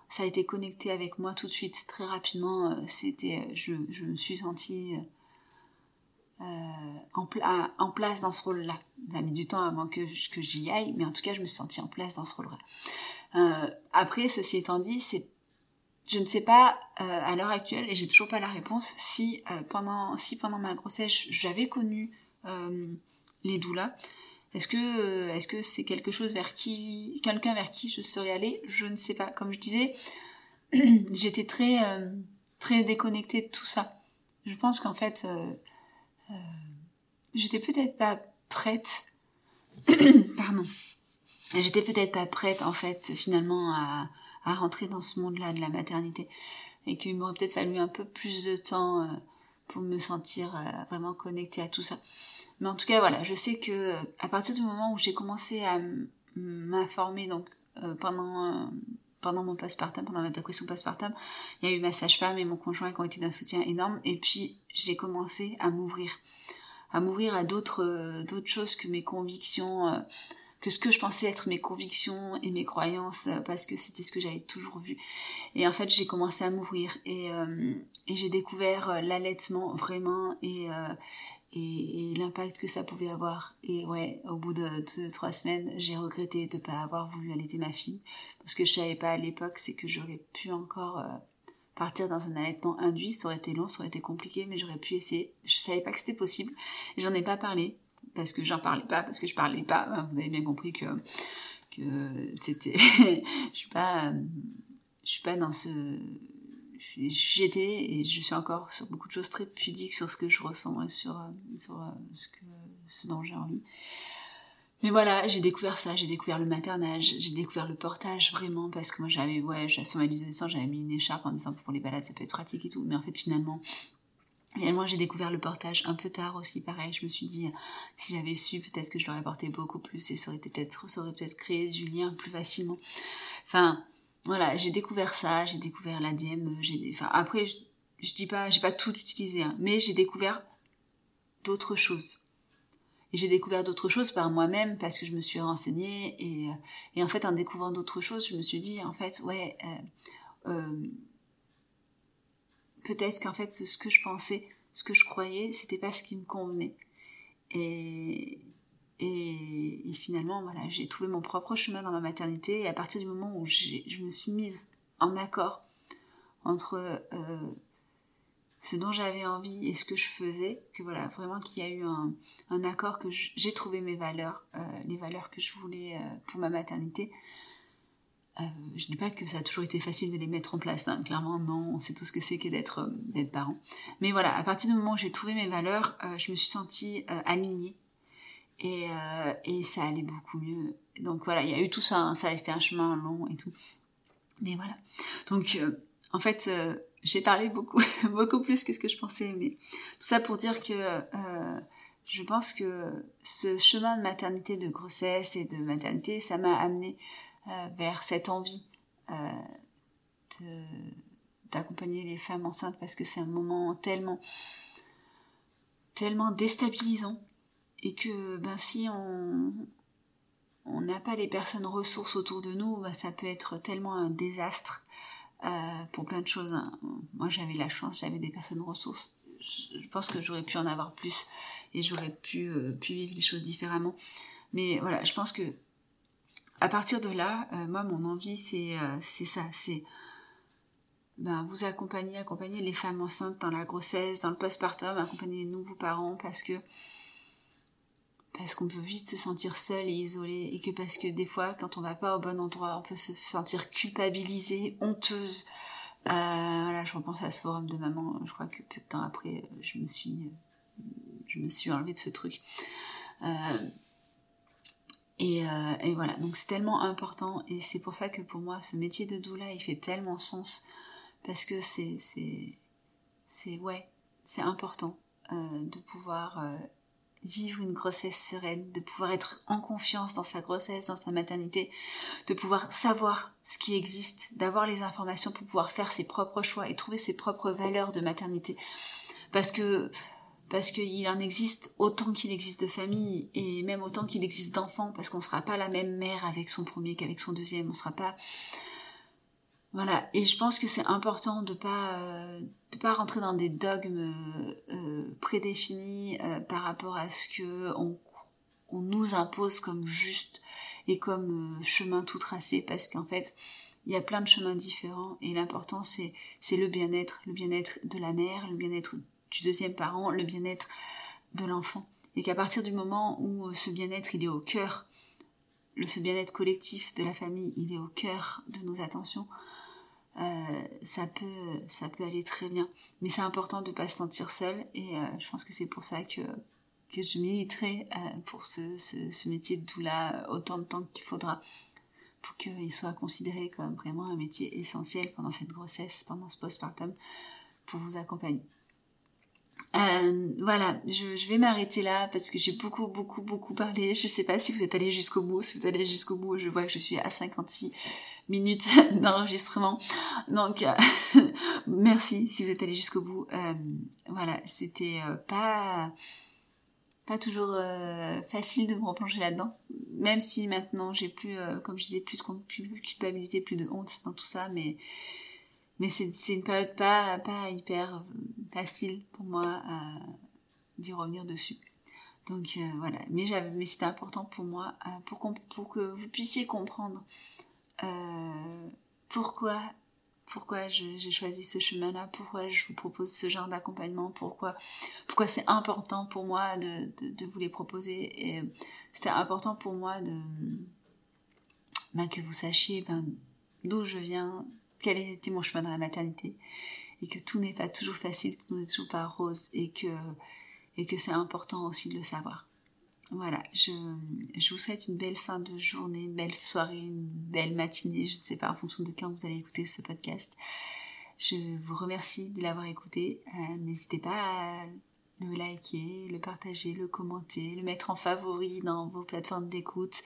ça a été connecté avec moi tout de suite, très rapidement. Euh, c'était, je, je me suis sentie euh, en, en, place dans ce rôle-là. Ça a mis du temps avant que, que j'y aille, mais en tout cas, je me suis sentie en place dans ce rôle-là. Euh, après, ceci étant dit, je ne sais pas à l'heure actuelle, et j'ai toujours pas la réponse, si pendant, si pendant ma grossesse, j'avais connu les doulas. Est-ce que euh, est-ce que c'est quelque chose vers qui quelqu'un vers qui je serais allée? Je ne sais pas. Comme je disais, j'étais très euh, très déconnectée de tout ça. Je pense qu'en fait, euh, j'étais peut-être pas prête. Pardon. J'étais peut-être pas prête en fait finalement à, à rentrer dans ce monde-là de la maternité et qu'il m'aurait peut-être fallu un peu plus de temps pour me sentir vraiment connectée à tout ça. Mais en tout cas, voilà, je sais que à partir du moment où j'ai commencé à m'informer, donc euh, pendant euh, pendant mon postpartum, pendant ma dépression postpartum, il y a eu ma sage-femme et mon conjoint qui ont été d'un soutien énorme. Et puis j'ai commencé à m'ouvrir, à m'ouvrir à d'autres euh, d'autres choses que mes convictions, que ce que je pensais être mes convictions et mes croyances, parce que c'était ce que j'avais toujours vu. Et en fait, j'ai commencé à m'ouvrir et, j'ai découvert l'allaitement vraiment et l'impact que ça pouvait avoir. Et ouais, au bout de, trois semaines, j'ai regretté de ne pas avoir voulu allaiter ma fille. Parce que je savais pas à l'époque, c'est que j'aurais pu encore euh, partir dans un allaitement induit, ça aurait été long, ça aurait été compliqué, mais j'aurais pu essayer. Je savais pas que c'était possible. J'en ai pas parlé parce que j'en parlais pas, parce que je parlais pas. Vous avez bien compris que que c'était. je suis pas, je suis pas dans ce. J'étais et je suis encore sur beaucoup de choses très pudiques sur ce que je ressens et sur, sur ce, que, ce dont j'ai envie. Mais voilà, j'ai découvert ça, j'ai découvert le maternage, j'ai découvert le portage vraiment parce que moi j'avais, ouais, sur ma liste de naissance, j'avais mis une écharpe en disant pour les balades ça peut être pratique et tout. Mais en fait finalement, moi j'ai découvert le portage un peu tard aussi, pareil. Je me suis dit, si j'avais su, peut-être que je l'aurais porté beaucoup plus et ça aurait peut-être, peut-être créé du lien plus facilement. Enfin, voilà, j'ai découvert ça, j'ai découvert l'ADM, j'ai, enfin après, je, je dis pas, j'ai pas tout utilisé, hein, mais j'ai découvert d'autres choses j'ai découvert d'autres choses par moi-même parce que je me suis renseignée et, euh, et en fait en découvrant d'autres choses je me suis dit en fait ouais euh, euh, peut-être qu'en fait ce que je pensais ce que je croyais c'était pas ce qui me convenait. Et, finalement voilà j'ai trouvé mon propre chemin dans ma maternité et à partir du moment où je me suis mise en accord entre ce dont j'avais envie et ce que je faisais, que voilà, vraiment qu'il y a eu un, accord, que j'ai trouvé mes valeurs, euh, les valeurs que je voulais euh, pour ma maternité. Euh, je ne dis pas que ça a toujours été facile de les mettre en place, hein. clairement non, on sait tout ce que c'est que d'être parent. Mais voilà, à partir du moment où j'ai trouvé mes valeurs, je me suis sentie alignée et, et ça allait beaucoup mieux. Donc voilà, il y a eu tout ça, hein. ça a été un chemin long et tout. Mais voilà. Donc en fait, j'ai parlé beaucoup, beaucoup plus que ce que je pensais, mais tout ça pour dire que euh, je pense que ce chemin de maternité, de grossesse et de maternité, ça m'a amené euh, vers cette envie euh, d'accompagner les femmes enceintes parce que c'est un moment tellement, tellement déstabilisant et que ben si on on n'a pas les personnes ressources autour de nous, ben, ça peut être tellement un désastre. Euh, pour plein de choses. Hein. Moi, j'avais la chance, j'avais des personnes ressources. Je, pense que j'aurais pu en avoir plus et j'aurais pu, euh, pu vivre les choses différemment. Mais voilà, je pense que à partir de là, euh, moi, mon envie, c'est c'est ça, c'est ben, vous accompagner, accompagner les femmes enceintes dans la grossesse, dans le postpartum, accompagner les nouveaux parents parce que parce qu'on peut vite se sentir seul et isolé et que parce que des fois quand on va pas au bon endroit on peut se sentir culpabilisée, honteuse. Euh, voilà, je repense à ce forum de maman, je crois que peu de temps après je me suis je me suis enlevée de ce truc. Euh, et, euh, et, voilà, donc c'est tellement important et c'est pour ça que pour moi ce métier de doula il fait tellement sens parce que c'est c'est c'est ouais c'est important de pouvoir vivre une grossesse sereine, de pouvoir être en confiance dans sa grossesse, dans sa maternité, de pouvoir savoir ce qui existe, d'avoir les informations pour pouvoir faire ses propres choix et trouver ses propres valeurs de maternité. Parce que parce qu'il en existe autant qu'il existe de familles et même autant qu'il existe d'enfants parce qu'on ne sera pas la même mère avec son premier qu'avec son deuxième, on sera pas voilà, et je pense que c'est important de pas euh, de pas rentrer dans des dogmes euh, prédéfinis euh, par rapport à ce que on, nous impose comme juste et comme chemin tout tracé, parce qu'en fait il y a plein de chemins différents et l'important c'est c'est le bien-être, le bien-être de la mère, le bien-être du deuxième parent, le bien-être de l'enfant, et qu'à partir du moment où ce bien-être il est au cœur ce bien-être collectif de la famille, il est au cœur de nos attentions, euh, ça peut ça peut aller très bien. Mais c'est important de ne pas se sentir seul et euh, je pense que c'est pour ça que, que je militerai euh, pour ce, ce, métier de doula autant de temps qu'il faudra pour qu'il soit considéré comme vraiment un métier essentiel pendant cette grossesse, pendant ce postpartum, pour vous accompagner. Euh, voilà, je, vais m'arrêter là parce que j'ai beaucoup, beaucoup, beaucoup parlé. Je sais pas si vous êtes allé jusqu'au bout. Si vous êtes allé jusqu'au bout, je vois que je suis à 56 minutes d'enregistrement. Donc, euh, merci si vous êtes allé jusqu'au bout. Euh, voilà, c'était pas pas toujours facile de me replonger là-dedans. Même si maintenant j'ai plus, comme je disais, plus de culpabilité, plus de honte dans tout ça, mais mais c'est une période pas, hyper facile pour moi d'y revenir dessus. Donc euh, voilà, mais, c'était important pour moi euh, pour, que vous puissiez comprendre euh, pourquoi, pourquoi j'ai choisi ce chemin-là, pourquoi je vous propose ce genre d'accompagnement, pourquoi, pourquoi c'est important pour moi de, de, vous les proposer. Et c'était important pour moi de ben, que vous sachiez ben, d'où je viens, quel était mon chemin dans la maternité, et que tout n'est pas toujours facile, tout n'est toujours pas rose, et que, et c'est important aussi de le savoir. Voilà, je, je, vous souhaite une belle fin de journée, une belle soirée, une belle matinée, je ne sais pas en fonction de quand vous allez écouter ce podcast. Je vous remercie de l'avoir écouté. Euh, n'hésitez pas à le liker, le partager, le commenter, le mettre en favori dans vos plateformes d'écoute.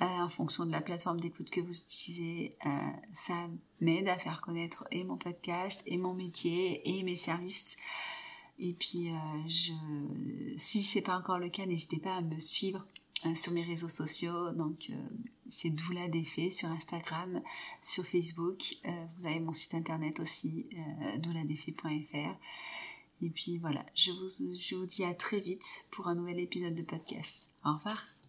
Euh, en fonction de la plateforme d'écoute que vous utilisez, euh, ça m'aide à faire connaître et mon podcast, et mon métier, et mes services. Et puis, euh, je, si c'est pas encore le cas, n'hésitez pas à me suivre euh, sur mes réseaux sociaux. Donc, c'est Doula sur Instagram, sur Facebook. vous avez mon site internet aussi, douladéfait.fr. Et puis voilà, je vous, je vous dis à très vite pour un nouvel épisode de podcast. Au revoir.